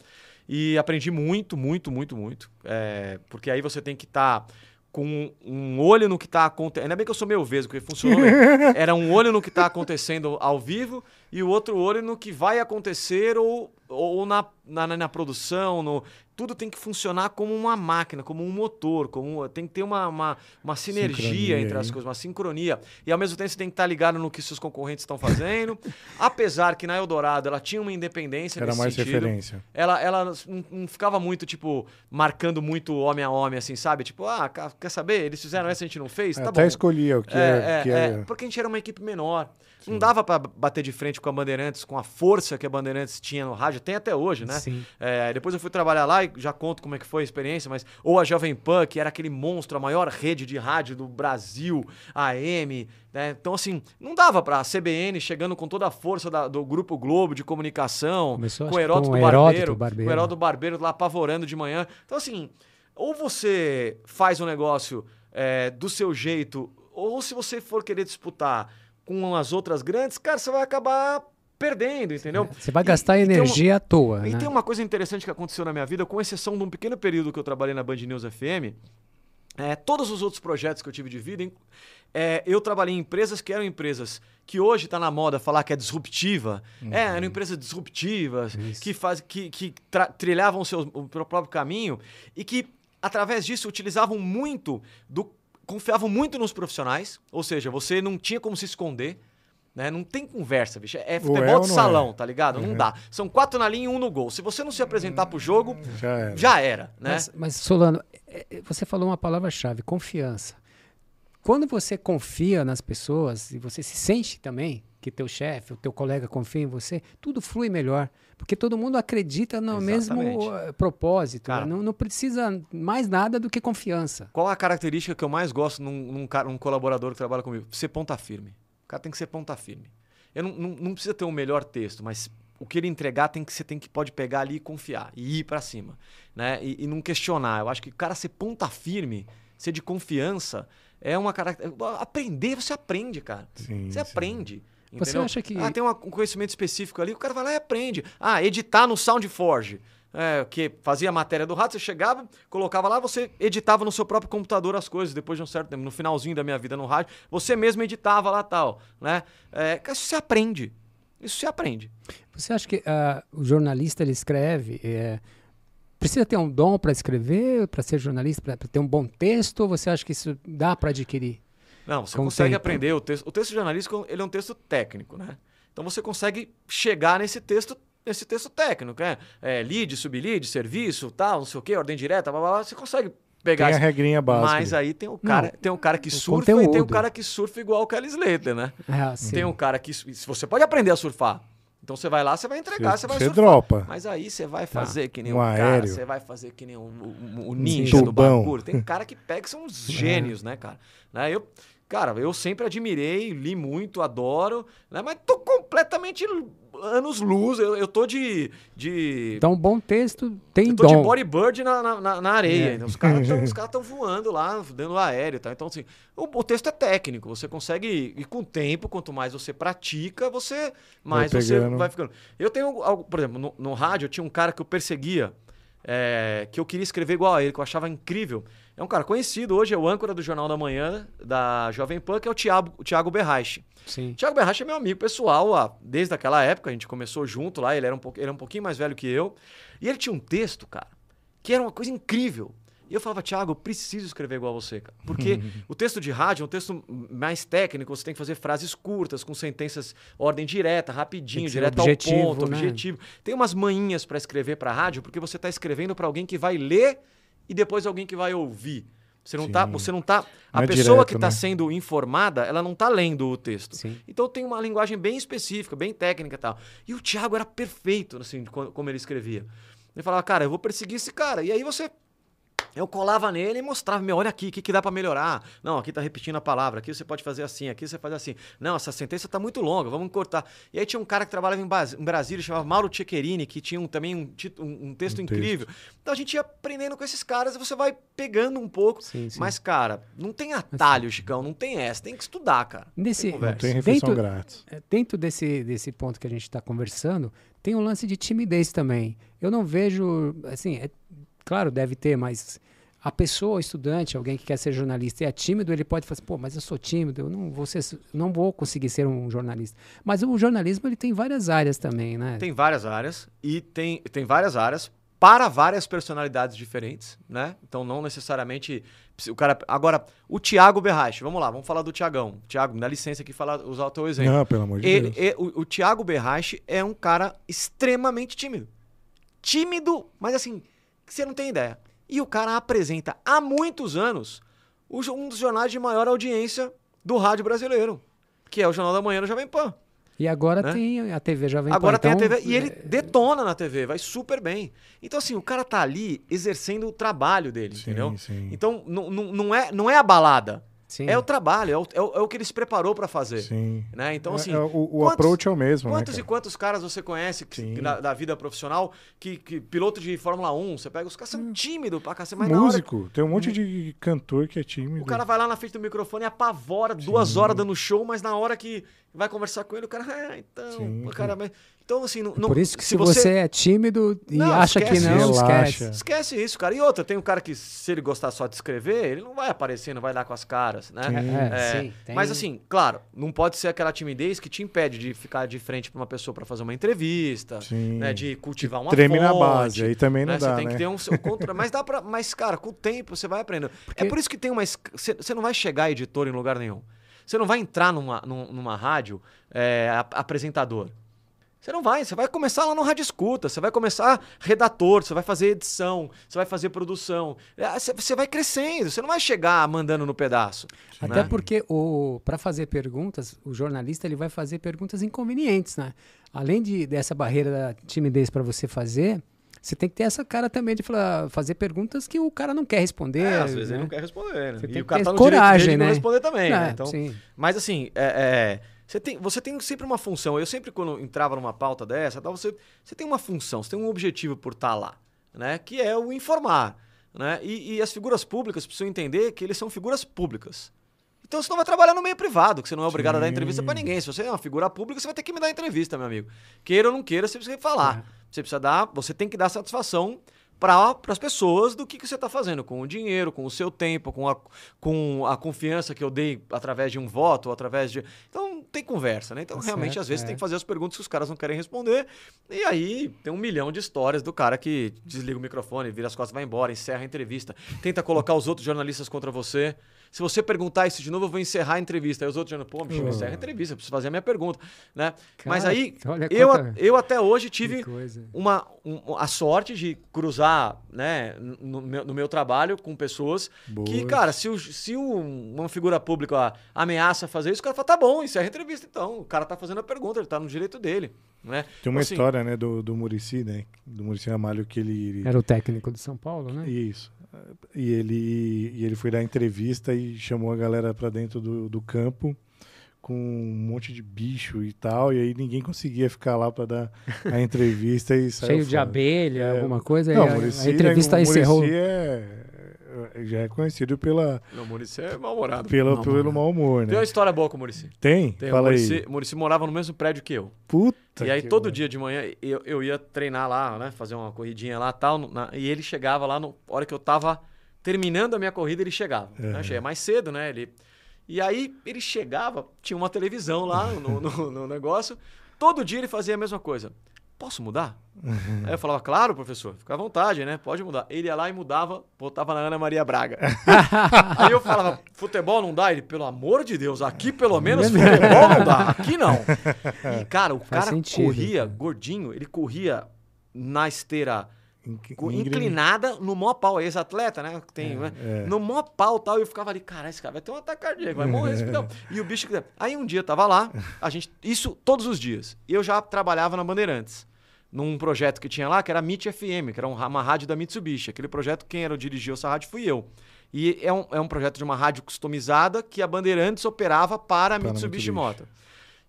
E aprendi muito, muito, muito, muito. É, porque aí você tem que estar com um olho no que está acontecendo. Ainda bem que eu sou meio vesgo, porque funcionou. [LAUGHS] Era um olho no que está acontecendo ao vivo e o outro olho no que vai acontecer ou, ou na, na, na produção. No, tudo tem que funcionar como uma máquina, como um motor, como tem que ter uma, uma, uma sinergia Sincronia entre as aí. coisas, uma sincronia. E ao mesmo tempo você tem que estar ligado no que seus concorrentes estão fazendo. [LAUGHS] Apesar que na Eldorado ela tinha uma independência Era mais sentido. referência. Ela, ela não, não ficava muito, tipo, marcando muito homem a homem, assim, sabe? Tipo, ah, quer saber? Eles fizeram essa, a gente não fez? Tá Até bom. escolhia o que É, é. é, é, é- porque a gente era uma equipe menor. Não dava pra bater de frente com a Bandeirantes, com a força que a Bandeirantes tinha no rádio, tem até hoje, né? Sim. É, depois eu fui trabalhar lá e já conto como é que foi a experiência, mas ou a Jovem Pan, que era aquele monstro, a maior rede de rádio do Brasil, a AM, né? Então, assim, não dava pra a CBN chegando com toda a força da- do Grupo Globo de comunicação, Começou, com o Heródoto com o Barbeiro, Heródoto Barbeiro. com o Heródoto Barbeiro lá apavorando de manhã. Então, assim, ou você faz um negócio é, do seu jeito, ou se você for querer disputar com as outras grandes, cara, você vai acabar perdendo, entendeu? Você vai gastar E- e uma- energia à toa, e né? tem uma coisa interessante que aconteceu na minha vida, com exceção de um pequeno período que eu trabalhei na Band News FM, é, todos os outros projetos que eu tive de vida, é, eu trabalhei em empresas que eram empresas que hoje está na moda falar que é disruptiva. É, eram empresas disruptivas, Isso. que, faz, que, que trilhavam o seu, o próprio caminho e que, através disso, utilizavam muito do. Confiavam muito nos profissionais, ou seja, você não tinha como se esconder. Né? Não tem conversa, bicho. É é futebol ou de não salão, é? tá ligado? Não Uhum. dá. São quatro na linha e um no gol. Se você não se apresentar pro jogo, Já era. já era, né? Mas, mas, Solano, é- é- você falou uma palavra-chave, confiança. Quando você confia nas pessoas e você se sente também que teu chefe, o teu colega confia em você, tudo flui melhor. Porque todo mundo acredita no Exatamente. mesmo eh, propósito. Cara. né? Não, não precisa mais nada do que confiança. Qual a característica que eu mais gosto num, num, cara- num colaborador que trabalha comigo? Ser ponta firme. O cara tem que ser ponta firme. Eu não, não, não precisa ter um melhor texto, mas o que ele entregar tem que você tem que pode pegar ali e confiar e ir pra cima, né? E, e não questionar. Eu acho que o cara ser ponta firme, ser de confiança, é uma característica. Aprender, você aprende, cara. Sim, Você sim. aprende. Você entendeu? acha que- Ah, tem um conhecimento específico ali, o cara vai lá e aprende. Ah, editar no SoundForge. É, que fazia a matéria do rádio, você chegava, colocava lá, você editava no seu próprio computador as coisas, depois de um certo tempo, no finalzinho da minha vida no rádio, você mesmo editava lá tal, né? É, isso você aprende. Isso você aprende. Você acha que ah, o jornalista ele escreve? eh, precisa ter um dom para escrever, para ser jornalista, para ter um bom texto? Ou você acha que isso dá para adquirir? Não, você Com consegue tempo. aprender o texto. O texto jornalístico, ele é um texto técnico, né? Então você consegue chegar nesse texto, nesse texto técnico, né? É, lead, sublead, serviço, tal, não sei o quê, ordem direta, blá, blá, blá. Você consegue pegar Tem a esse- regrinha básica. Mas aí tem o cara, tem um cara que o surfa e tem o conteúdo. cara que surfa igual o Kelly Slater, né? Ah. Tem um cara que se você pode aprender a surfar. Então você vai lá, você vai entregar, Você- vai você surfar. dropa. Mas aí você vai fazer que nem Um um cara, aéreo. você vai fazer que nem o, o, o Sim. ninja do bagulho. Tem cara que pega que são uns [LAUGHS] gênios, né, cara? Né, Eu, cara, eu sempre admirei, li muito, adoro, né? Mas tô completamente anos luz. Eu, eu tô de, de Então, um bom texto tem eu tô de dom. bodyboard na, na, na- na areia. É. Então, os caras estão [LAUGHS] voando lá, dando aéreo tal. Então, assim, o, o texto é técnico. Você consegue. E com o tempo, quanto mais você pratica, você mais você vai ficando. Eu tenho algo, por exemplo, no, no rádio, eu tinha um cara que eu perseguia. é, que eu queria escrever igual a ele, que eu achava incrível. É um cara conhecido, hoje é o âncora do Jornal da Manhã, da Jovem Pan, que é o Thiago, o Thiago Berrache. Sim. Thiago Berrache é meu amigo pessoal, ó, desde aquela época, a gente começou junto lá, ele era, um pouco, ele era um pouquinho mais velho que eu. E ele tinha um texto, cara, que era uma coisa incrível. E eu falava, Thiago, eu preciso escrever igual você, cara. Porque [LAUGHS] o texto de rádio é um texto mais técnico, você tem que fazer frases curtas, com sentenças, ordem direta, rapidinho, direto ao ponto, né? objetivo. Tem umas manhinhas para escrever para rádio, porque você está escrevendo para alguém que vai ler e depois alguém que vai ouvir. Você não tá, Sim. você não tá, a Não é pessoa direto, que está né? sendo informada, ela não tá lendo o texto. Sim. Então tem uma linguagem bem específica, bem técnica e tal. E o Thiago era perfeito, assim, como ele escrevia. Ele falava, cara, eu vou perseguir esse cara. E aí você. Eu colava nele e mostrava, meu, olha aqui, o que, que dá pra melhorar? Não, aqui tá repetindo a palavra, aqui você pode fazer assim, aqui você faz assim. Não, essa sentença tá muito longa, vamos cortar. E aí tinha um cara que trabalhava em, Bas- em Brasília, chamava Mauro Ceccherini, que tinha um- também um, um- um texto Um incrível. Então a gente ia aprendendo com esses caras e você vai pegando um pouco. Sim, sim. Mas, cara, não tem atalho, Chicão, não tem essa, tem que estudar, cara. Nesse, Tem conversa. Não tem refeição Dentro- grátis. É, Dentro desse, desse ponto que a gente está conversando, tem um lance de timidez também. Eu não vejo, assim, é, claro, deve ter, mas a pessoa, o estudante, alguém que quer ser jornalista e é tímido, ele pode falar assim, pô, mas eu sou tímido, eu não vou, ser, não vou conseguir ser um jornalista. Mas o jornalismo, ele tem várias áreas também, né? Tem várias áreas e tem, tem várias áreas para várias personalidades diferentes, né? Então não necessariamente o cara. Agora, o Thiago Berrache, vamos lá, vamos falar do Tiagão. Tiago, me dá licença aqui falar, usar o teu exemplo. Não, pelo amor de Ele, Deus. e- o, o Thiago Berrache é um cara extremamente tímido. Tímido, mas assim, que você não tem ideia. E o cara apresenta há muitos anos um dos jornais de maior audiência do rádio brasileiro, que é o Jornal da Manhã do Jovem Pan. E agora Né? tem a TV Jovem Pan. Agora tem a então, TV e ele é, detona na TV, vai super bem. Então, assim, o cara tá ali exercendo o trabalho dele, Sim, entendeu? sim. Então, não, é, não é a balada, sim. é o trabalho, é o, é o, é o que ele se preparou pra fazer. Sim. Né? Então, É- assim, é o, o quantos- approach é o mesmo, quantos né, e quantos caras você conhece que- Sim. da, da vida profissional que, que piloto de Fórmula 1, você pega, os caras são tímidos pra cacete, na hora Músico. Tem um monte de cantor que é tímido. o cara vai lá na frente do microfone e apavora duas horas dando show, mas na hora que vai conversar com ele, o cara, ah, então, Sim. o cara, mas- então assim, não, não- Por isso que se, você... é tímido e Não, acha que não, isso. esquece. Esquece isso, cara. E outra, tem um cara que, se ele gostar só de escrever, ele não vai aparecer, não vai dar com as caras, né? Sim. É, sim, tem- Mas assim, claro, não pode ser aquela timidez que te impede de ficar de frente pra uma pessoa pra fazer uma entrevista, Sim. né? De cultivar uma Treme na fonte, base, aí também não né? dá, Você tem né? que ter um contra, mas dá para, mas cara, com o tempo você vai aprendendo. Porque- É por isso que tem uma, você você não vai chegar editor em lugar nenhum. Você não vai entrar numa, num- numa rádio é, ap- apresentador. Você não vai, você vai começar lá no Rádio Escuta, você vai começar redator, você vai fazer edição, você vai fazer produção. Você você vai crescendo, você não vai chegar mandando no pedaço. Até né? porque o para fazer perguntas, o jornalista ele vai fazer perguntas inconvenientes, né? Além de, dessa barreira da timidez para você fazer, você tem que ter essa cara também de falar, fazer perguntas que o cara não quer responder. É, às vezes né? ele não quer responder, né? Você e tem o cara ter tá no coragem, de não né? responder também, É, né? Então, sim. Mas assim, é, é, você, tem, você tem sempre uma função. Eu sempre, quando entrava numa pauta dessa, tal, você, você tem uma função, você tem um objetivo por estar lá, né? Que é o informar. Né? E, e as figuras públicas precisam entender que eles são figuras públicas. Então você não vai trabalhar no meio privado, que você não é obrigado a dar Sim. entrevista pra ninguém. Se você é uma figura pública, você vai ter que me dar entrevista, meu amigo. Queira ou não queira, você precisa falar. Você precisa dar, você tem que dar satisfação para as pessoas do que, que você está fazendo, com o dinheiro, com o seu tempo, com a, com a confiança que eu dei através de um voto, ou através de. Então tem conversa, né? Então Tá realmente certo, às vezes é. tem que fazer as perguntas que os caras não querem responder. E aí tem um milhão de histórias do cara que desliga o microfone, vira as costas, vai embora, encerra a entrevista, tenta colocar os outros jornalistas contra você. Se você perguntar isso de novo, eu vou encerrar a entrevista. Aí os outros dizendo, pô, bicho, Ah. encerra a entrevista, eu preciso fazer a minha pergunta. Né? Mas Cara, aí, olha eu, quanta- eu até hoje Que tive uma, um- a sorte de cruzar né, no, meu, no meu trabalho com pessoas que, Boas. cara, se, o- se o- uma figura pública ameaça fazer isso, o cara fala, tá bom, encerra a entrevista então. O cara tá fazendo a pergunta, ele tá no direito dele. Né? Tem uma Assim, história, né, do, do Murici, né? Do Murici Ramalho que ele. Era o técnico de São Paulo, né? Isso. E ele, e ele foi dar entrevista e chamou a galera pra dentro do, do campo com um monte de bicho e tal. E aí ninguém conseguia ficar lá pra dar a [LAUGHS] entrevista e saiu Cheio de fora. abelha, É. alguma coisa. Não, e a, Muricy, a entrevista né, o encerrou. Muricy é, já é conhecido pela, Não, o Murici é mal-humorado. pela, Mal pelo mau humor, Tem uma né? história boa com o Murici. Tem? Tem, Fala o aí. Murici, morava no mesmo prédio que eu. Puta e aí que todo pariu. dia de manhã eu, eu ia treinar lá, né? Fazer uma corridinha lá tal. na- e ele chegava lá, no a hora que eu tava terminando a minha corrida, ele chegava. Né? Uhum. Chega mais cedo, né? Ele, e aí ele chegava, tinha uma televisão lá no, no- no negócio. Todo dia ele fazia a mesma coisa. Posso mudar? Aí eu falava, claro, professor, fica à vontade, né? Pode mudar. Ele ia lá e mudava, botava na Ana Maria Braga. [LAUGHS] Aí eu falava, futebol não dá? Ele, pelo amor de Deus, aqui pelo menos futebol não dá, aqui não. [LAUGHS] E, cara, o Faz cara sentido, corria, gordinho, ele corria na esteira Inc- inclinada no maior pau, ex-atleta, né? Tem, né? é. No maior pau tal, e eu ficava ali, cara, esse cara vai ter um ataque cardíaco, vai morrer esse. [LAUGHS] E o bicho. Aí um dia eu tava lá, a gente. Isso todos os dias. Eu já trabalhava na Bandeirantes. Num projeto que tinha lá, que era a MIT FM, que era um ra- uma rádio da Mitsubishi. Aquele projeto, quem era o dirigir essa rádio fui eu. E é um, é um projeto de uma rádio customizada que a Bandeirantes operava para a Mitsubishi, Mitsubishi. Motor.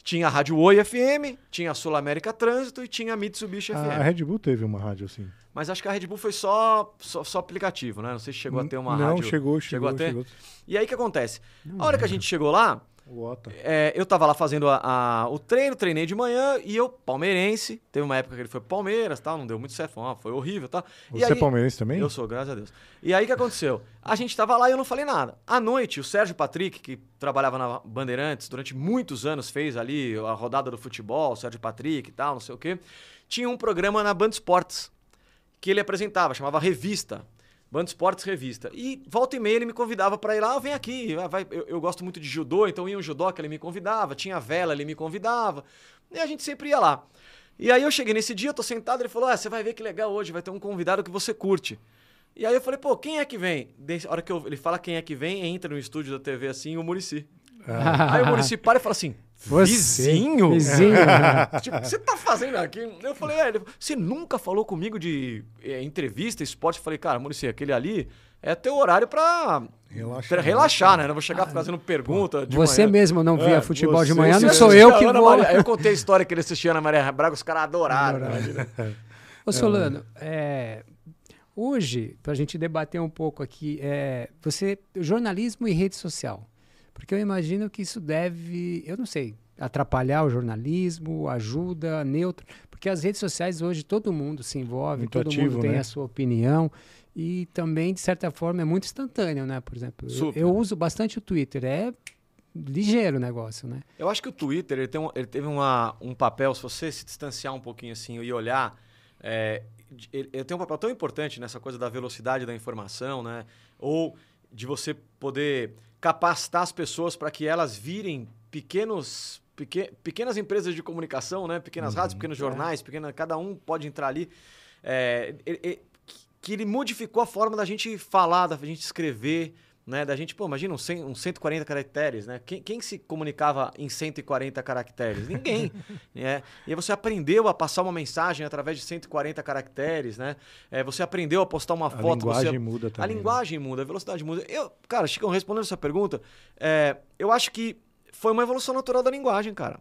Tinha a Rádio Oi FM, tinha a Sul América Trânsito e tinha a Mitsubishi A, FM. a Red Bull teve uma rádio assim. Mas acho que a Red Bull foi só, só, só aplicativo, né? Não sei se chegou a ter uma Não, rádio. chegou, Chegou chegou, a ter? chegou. E aí o que acontece? A hora que a gente chegou lá, É, eu tava lá fazendo a- a- o treino, treinei de manhã e eu, palmeirense, teve uma época que ele foi Palmeiras tal, não deu muito certo, foi, horrível tal. E Você é aí- palmeirense também? Eu sou, graças a Deus. E aí o que aconteceu? A gente tava lá e eu não falei nada. À noite, o Sérgio Patrick, que trabalhava na Bandeirantes durante muitos anos, fez ali a rodada do futebol, o Sérgio Patrick e tal, não sei o quê. Tinha um programa na Band Esportes que ele apresentava, chamava Revista. Band Esportes Revista. E volta e meia ele me convidava para ir lá, "Ah, vem aqui. vai- eu, eu gosto muito de judô, então ia um judô que ele me convidava, tinha vela, ele me convidava. E a gente sempre ia lá. E aí eu cheguei nesse dia, eu tô sentado, ele falou: Ah, você vai ver que legal hoje, vai ter um convidado que você curte. E aí eu falei, pô, quem é que vem? A hora que eu- ele fala quem é que vem, entra no estúdio da TV assim, o Murici. Aí o Murici para e fala assim: Você, Vizinho? Vizinho. [LAUGHS] tipo, o que você tá fazendo aqui? Eu falei, é, ele você nunca falou comigo de é, entrevista, esporte? Eu falei, cara, Murici, aquele ali é teu horário pra Relaxar. pra relaxar, né? Não vou chegar fazendo pergunta de Você manhã. mesmo não via É, futebol de você- manhã, você não sou eu que a Ana vou. Maria- eu contei a história que ele assistia a Ana Maria Braga, os caras adoraram. Ô Solano, é, hoje, para a gente debater um pouco aqui, é, você, jornalismo e rede social. Porque eu imagino que isso deve, eu não sei, atrapalhar o jornalismo, ajuda, neutro. Porque as redes sociais hoje todo mundo se envolve, Muito todo ativo, mundo tem né? a sua opinião. E também, de certa forma, é muito instantâneo, né? Por exemplo, eu, eu uso bastante o Twitter. É ligeiro o negócio, né? Eu acho que o Twitter ele, tem um- ele teve uma, um papel, se você se distanciar um pouquinho assim e olhar, é, ele, ele tem um papel tão importante nessa coisa da velocidade da informação, né? Ou de você poder capacitar as pessoas para que elas virem pequenos, peque- pequenas empresas de comunicação, né? Pequenas rádios, pequenos jornais, pequena, cada um pode entrar ali. É, ele- ele- que ele modificou a forma da gente falar, da gente escrever, né? Da gente, pô, imagina uns, 100, uns 140 caracteres, né? Quem, quem se comunicava em 140 caracteres? Ninguém, [LAUGHS] né? E aí você aprendeu a passar uma mensagem através de 140 caracteres, né? É, você aprendeu a postar uma A foto, você linguagem muda a também. né? linguagem muda, a velocidade muda. Eu, cara, Chicão, respondendo essa pergunta, é, eu acho que foi uma evolução natural da linguagem, cara.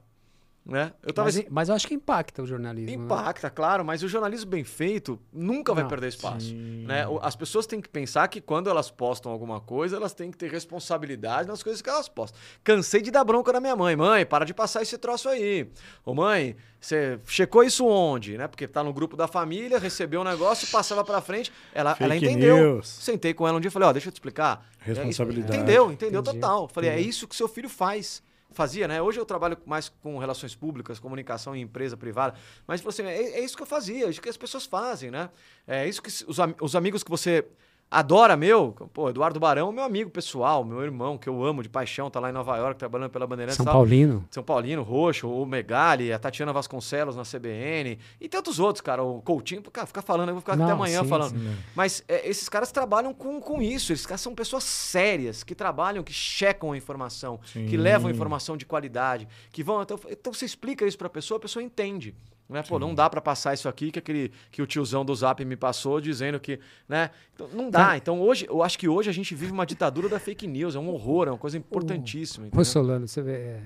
Né? Eu tava Mas, mas eu acho que impacta o jornalismo. né? Impacta, claro, mas o jornalismo bem feito nunca vai Não, perder espaço. sim. Né? As pessoas têm que pensar que quando elas postam alguma coisa, elas têm que ter responsabilidade nas coisas que elas postam. Cansei de dar bronca na minha mãe. Mãe, para de passar esse troço aí. Ô mãe, você checou isso onde? Né? Porque tá no grupo da família, recebeu um negócio, passava pra frente. Ela, ela entendeu. news. Sentei com ela um dia e falei, ó, deixa eu te explicar. Responsabilidade. Entendeu, entendeu Entendi, total. Falei, é entendi. isso que seu filho faz. Fazia, né? Hoje eu trabalho mais com relações públicas, comunicação em empresa privada. Mas tipo assim, é, é isso que eu fazia, é isso que as pessoas fazem, né? É isso que os, os amigos que você adora meu, pô, Eduardo Barão, meu amigo pessoal, meu irmão, que eu amo de paixão, tá lá em Nova York trabalhando pela Bandeirantes. São tal. Paulino. São Paulino, Roxo, o Megali, a Tatiana Vasconcelos na CBN e tantos outros, cara. O Coutinho, cara, ficar falando, eu vou ficar aqui até Não, amanhã sim, falando. sim. Mas é, esses caras trabalham com, com isso. Esses caras são pessoas sérias, que trabalham, que checam a informação, que Sim. levam informação de qualidade, que vão. Então, então você explica isso pra pessoa, a pessoa entende. Né? Pô, não dá pra passar isso aqui que aquele que o tiozão do Zap me passou dizendo que, né? Então, não dá. Então hoje, eu acho que hoje a gente vive uma ditadura da fake news, é um horror, é uma coisa importantíssima. Ô entendeu? Solano, você vê, é,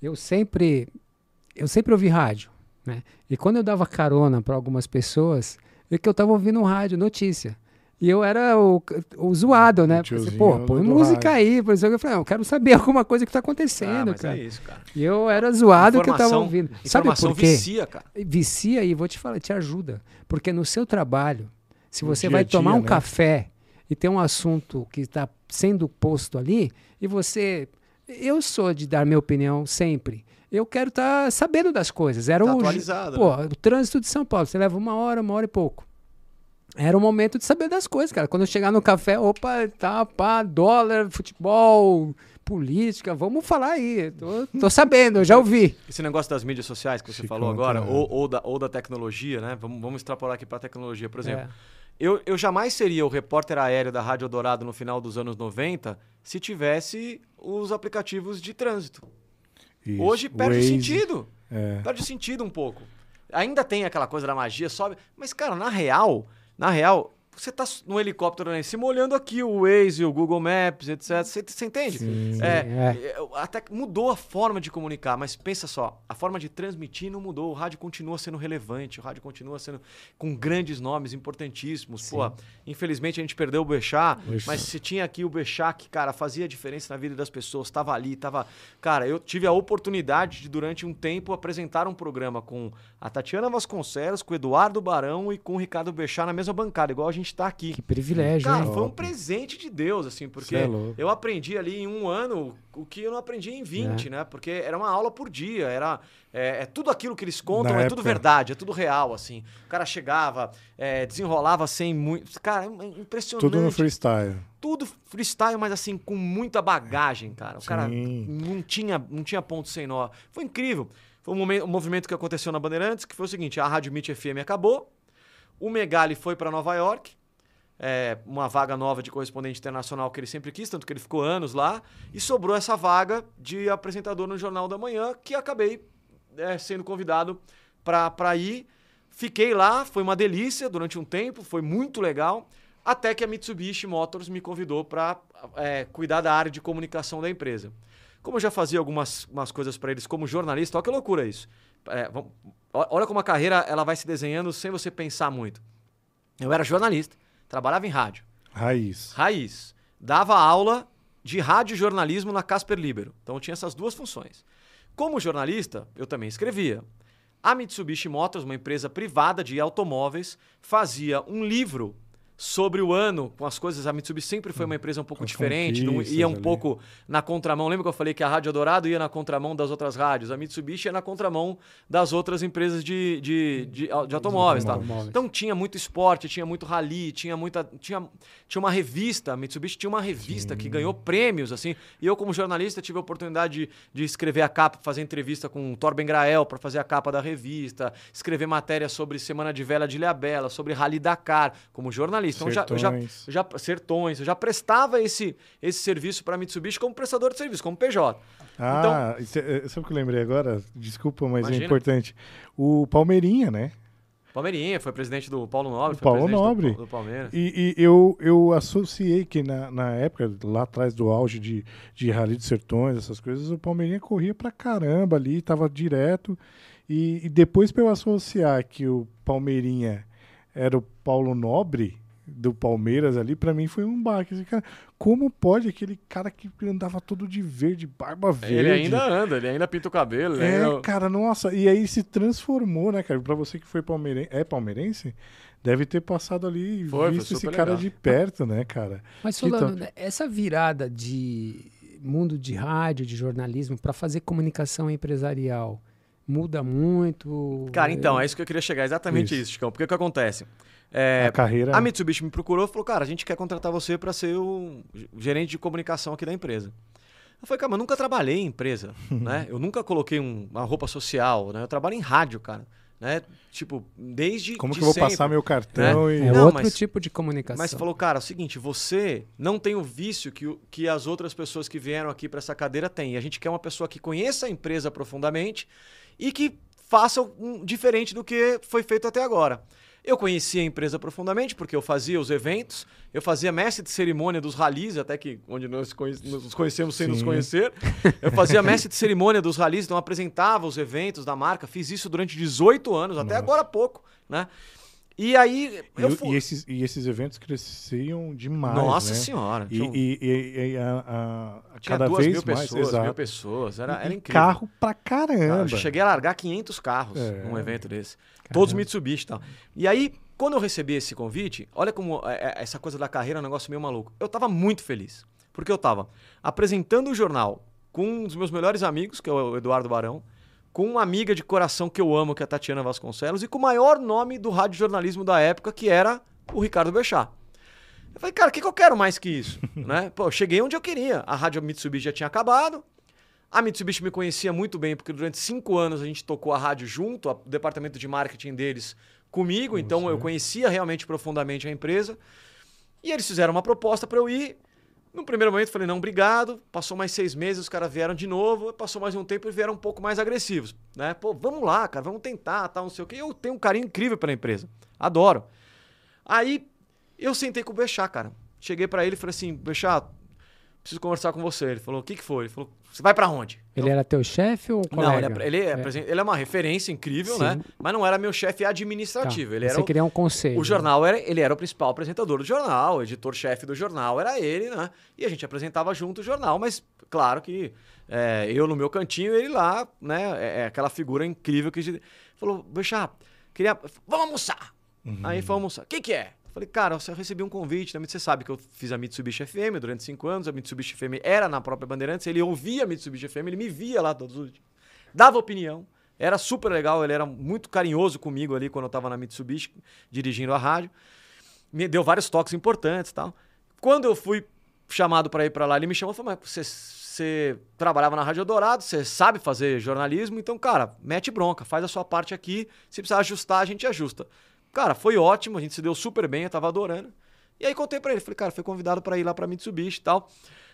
eu sempre, eu sempre ouvi rádio, né? E quando eu dava carona para algumas pessoas, é que eu estava ouvindo um rádio, notícia. E eu era o, o zoado, né? Falei assim, Pô, põe música rádio. aí. Pois eu falei, não, eu quero saber [LAUGHS] alguma coisa que tá Ah, acontecendo, mas cara. é isso, cara. E eu era zoado que eu tava Informação- ouvindo. Sabe Informação por quê? vicia, cara. Vicia e vou te falar, te ajuda. Porque no seu trabalho, se No você vai dia, tomar um né? café e tem um assunto que está sendo posto ali, e você. Eu sou de dar minha opinião sempre. Eu quero estar sabendo das coisas. Era Tá o, atualizado, pô, né? o trânsito de São Paulo. Você leva uma hora, uma hora e pouco. Era o momento de saber das coisas, cara. Quando eu chegar no café, opa, tá, pá, dólar, futebol, política, vamos falar aí. Tô, tô sabendo, eu já ouvi. Esse negócio das mídias sociais que você Chicão, falou agora, ou, ou da, ou da tecnologia, né? Vamos, vamos extrapolar aqui para tecnologia. Por exemplo, É. eu, eu jamais seria o repórter aéreo da Rádio Dourado no final dos anos 90 se tivesse os aplicativos de trânsito. Isso. Hoje perde o Waze, sentido. É. Perde o sentido um pouco. Ainda tem aquela coisa da magia, sobe. Mas, cara, na real, na real, você tá no helicóptero lá em cima olhando aqui o Waze, o Google Maps, etc. Você, você entende? Sim. É, é. é, Até mudou a forma de comunicar, mas pensa só, a forma de transmitir não mudou. O rádio continua sendo relevante, o rádio continua sendo com grandes nomes importantíssimos. Pô, infelizmente a gente perdeu o Bechá, Bechá. mas se tinha aqui o Bechá que, cara, fazia diferença na vida das pessoas, estava ali, tava. Cara, eu tive a oportunidade de, durante um tempo, apresentar um programa com a Tatiana Vasconcelos, com o Eduardo Barão e com o Ricardo Bechá na mesma bancada, igual a gente tá aqui. Que privilégio, Cara, hein? foi um presente de Deus, assim, porque é eu aprendi ali em um ano o que eu não aprendi em 20, É. né? Porque era uma aula por dia, era é, é tudo aquilo que eles contam, Na é tudo época. verdade, é tudo real, assim. O cara chegava, é, desenrolava sem muito. Cara, é impressionante. Tudo no freestyle. Tudo freestyle, mas assim, com muita bagagem, cara. O cara Sim. não tinha, não tinha ponto sem nó. Foi incrível. Foi um, momen- um movimento que aconteceu na Bandeirantes, que foi o seguinte: a Rádio Meet FM acabou, o Megali foi para Nova York, é, uma vaga nova de correspondente internacional que ele sempre quis, tanto que ele ficou anos lá, e sobrou essa vaga de apresentador no Jornal da Manhã, que acabei é, sendo convidado para ir. Fiquei lá, foi uma delícia durante um tempo, foi muito legal, até que a Mitsubishi Motors me convidou para cuidar da área de comunicação da empresa. Como eu já fazia algumas umas coisas para eles como jornalista, olha que loucura isso. É, vamos- olha como a carreira ela vai se desenhando sem você pensar muito. Eu era jornalista, trabalhava em rádio, Raiz. raiz, dava aula de rádio jornalismo na Casper Libero. Então eu tinha essas duas funções. Como jornalista, eu também escrevia. A Mitsubishi Motors, uma empresa privada de automóveis, fazia um livro sobre o ano, com as coisas. A Mitsubishi sempre foi uma empresa um pouco as diferente, não ia um ali. pouco na contramão. Lembra que eu falei que a Rádio Dourado ia na contramão das outras rádios? A Mitsubishi ia na contramão das outras empresas de, de, de, de automóveis. Tá? Então tinha muito esporte, tinha muito rally, tinha muita. Tinha, tinha uma revista, a Mitsubishi tinha uma revista que ganhou prêmios, assim. E eu, como jornalista, tive a oportunidade de, de escrever a capa, fazer entrevista com o Torben Grael para fazer a capa da revista, escrever matéria sobre Semana de Vela de Ilhabela, sobre Rally Dakar, como jornalista. Então já, eu já, eu já sertões, eu já prestava esse, esse serviço para Mitsubishi como prestador de serviço, como PJ. Ah, isso é- sabe o que eu lembrei agora? Desculpa, mas Imagina. é importante. O Palmeirinha, né? Palmeirinha foi presidente do Paulo Nobre, Paulo presidente do- Nobre. Do, Palmeiras. E, e eu, eu associei que na, na época, lá atrás do auge de, de Rally dos Sertões, essas coisas, o Palmeirinha corria pra caramba ali, tava direto. E, e depois pra eu associar que o Palmeirinha era o Paulo Nobre do Palmeiras ali, pra mim foi um baque. Esse cara, como pode aquele cara que andava todo de verde, barba verde? Ele ainda anda, ele ainda pinta o cabelo. É, ainda- cara, nossa. E aí se transformou, né, cara? Pra você que foi palmeirense, é palmeirense, deve ter passado ali e Foi, foi visto esse super cara legal. de perto, né, cara? Mas falando, top. né, essa virada de mundo de rádio, de jornalismo, para fazer comunicação empresarial, muda muito? Cara, então, é isso que eu queria chegar, exatamente Isso. isso, Chicão. Porque o que acontece? É, a carreira. a Mitsubishi me procurou e falou, cara, a gente quer contratar você para ser o gerente de comunicação aqui da empresa. Eu falei, cara, mas eu nunca trabalhei em empresa, [LAUGHS] né? Eu nunca coloquei um- uma roupa social, né? Eu trabalho em rádio, cara, né? Tipo, desde Como de que eu vou sempre. passar meu cartão e. É Não, outro mas- tipo de comunicação. Mas falou, cara, é o seguinte, você não tem o vício que, que as outras pessoas que vieram aqui para essa cadeira têm. E a gente quer uma pessoa que conheça a empresa profundamente e que faça um diferente do que foi feito até agora. Eu conhecia a empresa profundamente porque eu fazia os eventos, eu fazia mestre de cerimônia dos ralis, até que onde nós nos conhecemos sem nos Sim. conhecer. [LAUGHS] Eu fazia mestre de cerimônia dos ralis, então apresentava os eventos da marca, fiz isso durante 18 anos, até Nossa. agora há pouco, né? E aí E, eu fui. e esses, e esses eventos cresciam demais. Nossa né? senhora. E, tinha, e- e- a, a- cada duas vez mil mais, pessoas, exato. mil pessoas. Era, era incrível. carro pra Cara, caramba. eu cheguei a largar 500 carros É. num evento desse. Todos Mitsubishi e tal. E aí, quando eu recebi esse convite, olha como é, é, essa coisa da carreira é um negócio meio maluco. Eu tava muito feliz. Porque eu tava apresentando o jornal com um dos meus melhores amigos, que é o Eduardo Barão, com uma amiga de coração que eu amo, que é a Tatiana Vasconcelos, e com o maior nome do radiojornalismo da época, que era o Ricardo Bechá. Eu falei, cara, o que, que eu quero mais que isso? [LAUGHS] né? Pô, eu cheguei onde eu queria. A rádio Mitsubishi já tinha acabado. A Mitsubishi me conhecia muito bem, porque durante cinco anos a gente tocou a rádio junto, o departamento de marketing deles comigo, então eu conhecia realmente profundamente a empresa. E eles fizeram uma proposta para eu ir. No primeiro momento eu falei, não, obrigado. Passou mais seis meses, os caras vieram de novo. Passou mais um tempo e vieram um pouco mais agressivos. Né? Pô, vamos lá, cara, vamos tentar, tal, não sei o quê. Eu tenho um carinho incrível pela empresa. Adoro. Aí eu sentei com o Bechá, cara. Cheguei para ele e falei assim, Bechá, preciso conversar com você. Ele falou, o que, que foi? Ele falou, você vai para onde? Ele era teu chefe ou colega? Não, ele é, ele, é, presen- ele é uma referência incrível, Sim. né? Mas não era meu chefe administrativo. Tá, Ele era Você o, queria um conselho. o jornal era, ele era o principal apresentador do jornal, o editor-chefe do jornal era ele, né? E a gente apresentava junto o jornal, mas claro que é, eu no meu cantinho, ele lá, né? É, é aquela figura incrível que a gente falou, Bechá, queria. Vamos almoçar! Aí foi almoçar. O que, que é? Falei, cara, eu recebi um convite, né? você sabe que eu fiz a Mitsubishi FM durante cinco anos, a Mitsubishi FM era na própria Bandeirantes, ele ouvia a Mitsubishi FM, ele me via lá todos os dias, dava opinião, era super legal, ele era muito carinhoso comigo ali quando eu tava na Mitsubishi, dirigindo a rádio, me deu vários toques importantes e tal. Quando eu fui chamado para ir para lá, ele me chamou e falou, mas você, você trabalhava na Rádio Dourado, você sabe fazer jornalismo, então, cara, mete bronca, faz a sua parte aqui, se precisar ajustar, a gente ajusta. Cara, foi ótimo, a gente se deu super bem, eu tava adorando. E aí contei pra ele, falei, cara, foi convidado pra ir lá pra Mitsubishi e tal.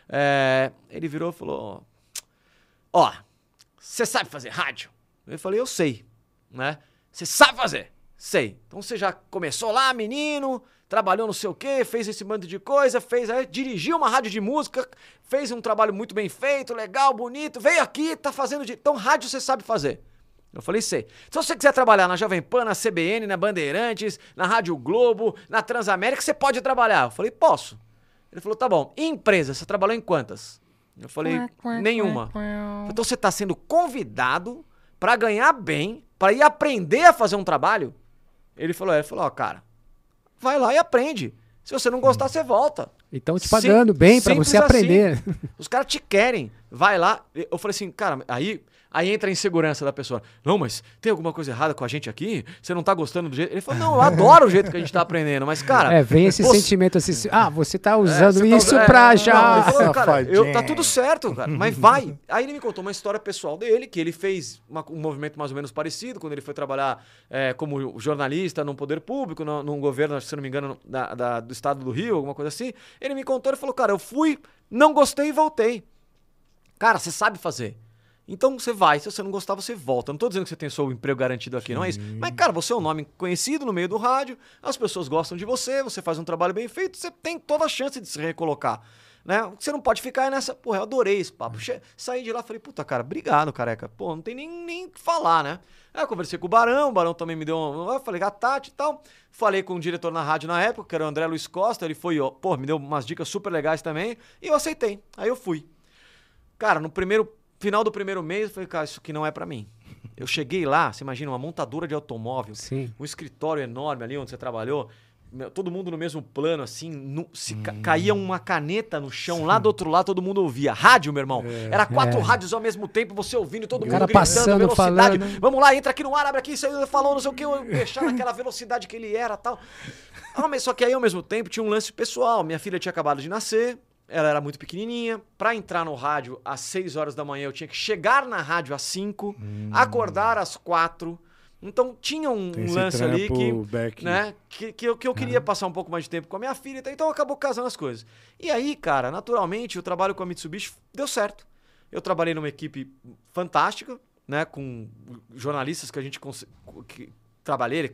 É, ele virou e falou, ó, você sabe fazer rádio? Eu falei, eu sei, né? Você sabe fazer? Sei. Então você já começou lá, menino, trabalhou não sei o quê, fez esse bando de coisa, fez dirigiu uma rádio de música, fez um trabalho muito bem feito, legal, bonito, veio aqui, tá fazendo de... Então rádio você sabe fazer. Eu falei, sei. Se você quiser trabalhar na Jovem Pan, na CBN, na Bandeirantes, na Rádio Globo, na Transamérica, você pode trabalhar. Eu falei, posso. Ele falou, tá bom. E empresa, você trabalhou em quantas? Eu falei, nenhuma. Então você está sendo convidado para ganhar bem, para ir aprender a fazer um trabalho? Ele falou, é, ele falou, ó, cara, vai lá e aprende. Se você não gostar, você volta. Então te Sim- pagando bem pra simples você assim. aprender. Os caras te querem. Vai lá. Eu falei assim, cara, aí, aí entra a insegurança da pessoa. Não, mas tem alguma coisa errada com a gente aqui? Você não tá gostando do jeito. Ele falou, não, eu [LAUGHS] adoro o jeito que a gente tá aprendendo, mas, cara. É, vem esse você- sentimento assim, ah, você tá É, usando você tá- isso é, pra não, já... ele falou, [LAUGHS] cara, eu, tá tudo certo, cara, mas vai. [LAUGHS] Aí ele me contou uma história pessoal dele, que ele fez uma- um movimento mais ou menos parecido, quando ele foi trabalhar é, como jornalista num poder público, no- num governo, se não me engano, da- da- do estado do Rio, alguma coisa assim. Ele me contou, ele falou, cara, eu fui, não gostei e voltei. Cara, você sabe fazer. Então você vai, se você não gostar, você volta. Não tô dizendo que você tem seu emprego garantido aqui, não é isso. Mas, cara, você é um nome conhecido no meio do rádio, as pessoas gostam de você, você faz um trabalho bem feito, você tem toda a chance de se recolocar. Né? Você não pode ficar nessa. Porra, eu adorei esse papo. Che... Saí de lá falei, puta, cara, obrigado, careca. Pô, não tem nem nem o que falar, né? Aí eu conversei com o Barão, o Barão também me deu um. Eu falei, a Tati e tal. Falei com o diretor na rádio na época, que era o André Luiz Costa. Ele foi, ó, pô, me deu umas dicas super legais também. E eu aceitei. Aí eu fui. Cara, no primeiro final do primeiro mês, eu falei, cara, isso aqui não é pra mim. [LAUGHS] Eu cheguei lá, você imagina, uma montadora de automóvel, Sim. um escritório enorme ali onde você trabalhou, meu, todo mundo no mesmo plano, assim, nu- se ca- caía uma caneta no chão, lá do outro lado todo mundo ouvia. Rádio, meu irmão. Era quatro É. rádios ao mesmo tempo, você ouvindo, todo O mundo cara gritando, passando, velocidade. falando. Vamos lá, entra aqui no ar, abre aqui, isso aí falou, não sei o que, eu deixar naquela velocidade que ele era tal. Ah, mas Só que aí, ao mesmo tempo, tinha um lance pessoal. Minha filha tinha acabado de nascer, ela era muito pequenininha. Pra entrar no rádio às 6 horas da manhã, eu tinha que chegar na rádio às 5, acordar às 4. Então tinha um, Tem lance ali que, back. né, que, que eu, que eu queria passar um pouco mais de tempo com a minha filha, então acabou casando as coisas. E aí, cara, naturalmente, o trabalho com a Mitsubishi deu certo. Eu trabalhei numa equipe fantástica, né, com jornalistas que a gente que trabalhei,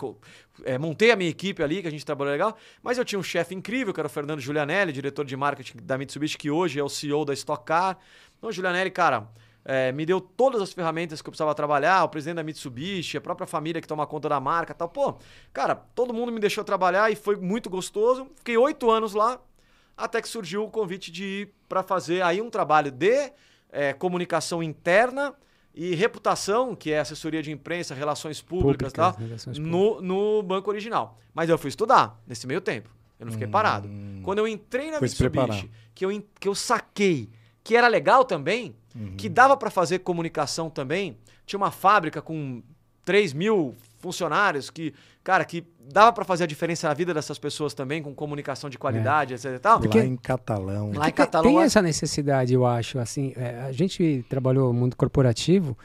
é, montei a minha equipe ali, que a gente trabalhou legal, mas eu tinha um chefe incrível, que era o Fernando Giulianelli, diretor de marketing da Mitsubishi, que hoje é o CEO da Stock Car. Então, o Giulianelli, cara, é, me deu todas as ferramentas que eu precisava trabalhar, o presidente da Mitsubishi, a própria família que toma conta da marca tal. Pô, cara, todo mundo me deixou trabalhar e foi muito gostoso. Fiquei oito anos lá, até que surgiu o convite de ir para fazer aí um trabalho de é, comunicação interna e reputação, que é assessoria de imprensa, relações públicas, Públicas, tal, relações no, no banco original. Mas eu fui estudar nesse meio tempo. Eu não fiquei parado. Quando eu entrei na Foi. Mitsubishi, que eu, que eu saquei que era legal também, que dava para fazer comunicação também, tinha uma fábrica com 3 mil funcionários que, cara, que dava para fazer a diferença na vida dessas pessoas também, com comunicação de qualidade, etc e tal. Porque- Lá em catalão. Lá em Tem- Catalão, Tem lá- essa necessidade, eu acho. Assim, é, a gente trabalhou no mundo corporativo,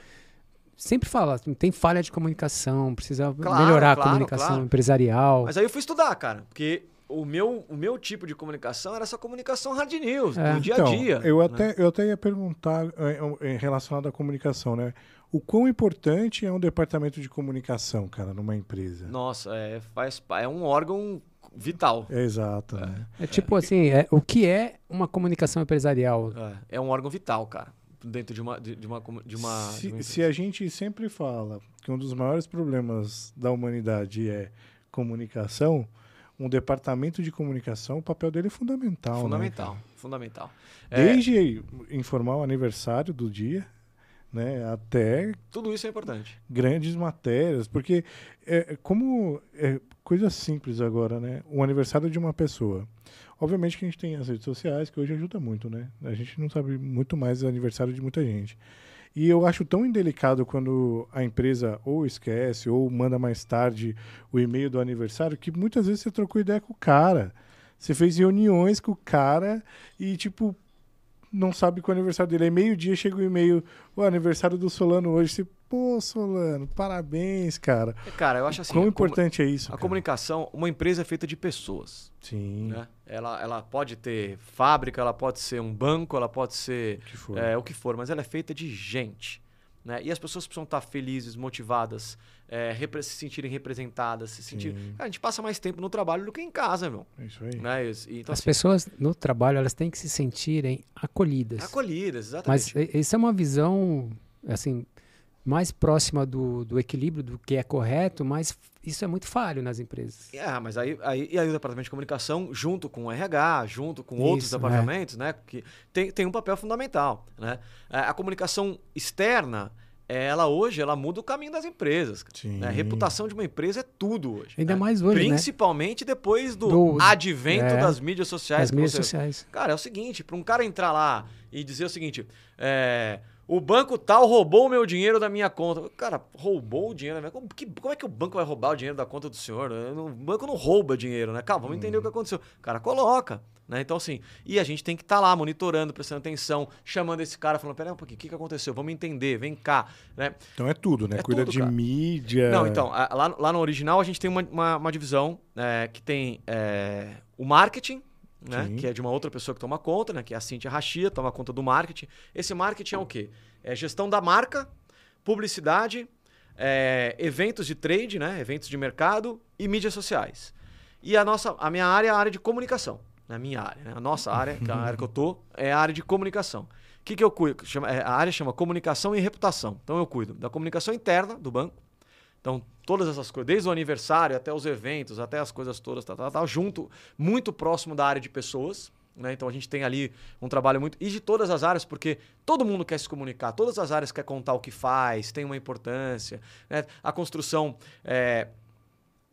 sempre fala, assim, tem falha de comunicação, precisa Claro, melhorar claro, a comunicação claro. empresarial. Mas aí eu fui estudar, cara, porque o meu, o meu tipo de comunicação era essa comunicação hard news, É. do dia a Então, dia. eu né? até, eu até ia perguntar é, é, relacionado à comunicação, né? O quão importante é um departamento de comunicação, cara, numa empresa? Nossa, é, faz, é um órgão vital. É exato, né? É tipo assim, é, o que é uma comunicação empresarial? É, é um órgão vital, cara, dentro de uma, de, de uma, de uma, de uma Se, se a gente sempre fala que um dos maiores problemas da humanidade é comunicação, um departamento de comunicação, o papel dele é fundamental. né, fundamental, cara? fundamental. É, Desde informar o aniversário do dia, né, até tudo isso é importante. grandes matérias, porque é, como é coisa simples agora, né? O aniversário de uma pessoa. Obviamente que a gente tem as redes sociais, que hoje ajuda muito, né? A gente não sabe muito mais do aniversário de muita gente. E eu acho tão indelicado quando a empresa ou esquece ou manda mais tarde o e-mail do aniversário, que muitas vezes você trocou ideia com o cara. Você fez reuniões com o cara e, tipo, não sabe que o aniversário dele é meio-dia, chega o e-mail, o aniversário do Solano hoje. Você, pô, Solano, parabéns, cara. Cara, eu acho assim. Quão importante é isso? A cara? comunicação, uma empresa é feita de pessoas. Sim, Né? Ela, ela pode ter fábrica, ela pode ser um banco, ela pode ser o que for. é, o que for, mas ela é feita de gente. Né? E as pessoas precisam estar felizes, motivadas, é, se sentirem representadas, se sentirem. A gente passa mais tempo no trabalho do que em casa, meu. É isso aí. Né? E- Então, As assim, pessoas no trabalho, elas têm que se sentirem acolhidas. acolhidas, Mas exatamente. e- isso é uma visão, assim, mais próxima do, do equilíbrio, do que é correto, mas isso é muito falho nas empresas. É, mas aí, aí, e aí o departamento de comunicação, junto com o RH, junto com outros Isso, departamentos, né? Que tem, tem um papel fundamental. Né? É, A comunicação externa, ela hoje, ela muda o caminho das empresas. né? A reputação de uma empresa é tudo hoje. Ainda né? mais hoje, né? Principalmente depois do, Do- advento é, das mídias sociais. Que mídias você- sociais. Cara, é o seguinte, para um cara entrar lá e dizer o seguinte, é, o banco tal roubou o meu dinheiro da minha conta. Cara, roubou o dinheiro da minha conta? Como é que o banco vai roubar o dinheiro da conta do senhor? Não- O banco não rouba dinheiro, né? Calma, vamos entender o que aconteceu. O cara coloca, né? Então, assim, e a gente tem que estar lá monitorando, prestando atenção, chamando esse cara, falando, pera um pouquinho, o que, que aconteceu? Vamos entender, vem cá, né? Então é tudo, né? É Cuida tudo, de cara. mídia. Não, então, lá, lá no original a gente tem uma, uma, uma divisão é, que tem é, o marketing, né? Que é de uma outra pessoa que toma conta, né? Que é a Cintia Rachia, toma conta do marketing. Esse marketing é o quê? É gestão da marca, publicidade, é, eventos de trade, né? Eventos de mercado e mídias sociais. E a nossa, a minha área é a área de comunicação. A minha área, né? A nossa área, que é a área que eu tô, é a área de comunicação. O que, que eu cuido? Chama- é, a área chama comunicação e reputação. Então eu cuido da comunicação interna do banco, então, todas essas coisas, desde o aniversário até os eventos, até as coisas todas, tal, tal, tal, junto, muito próximo da área de pessoas. Né? Então, a gente tem ali um trabalho muito. E de todas as áreas, porque todo mundo quer se comunicar, todas as áreas quer contar o que faz, tem uma importância. Né? A construção. é,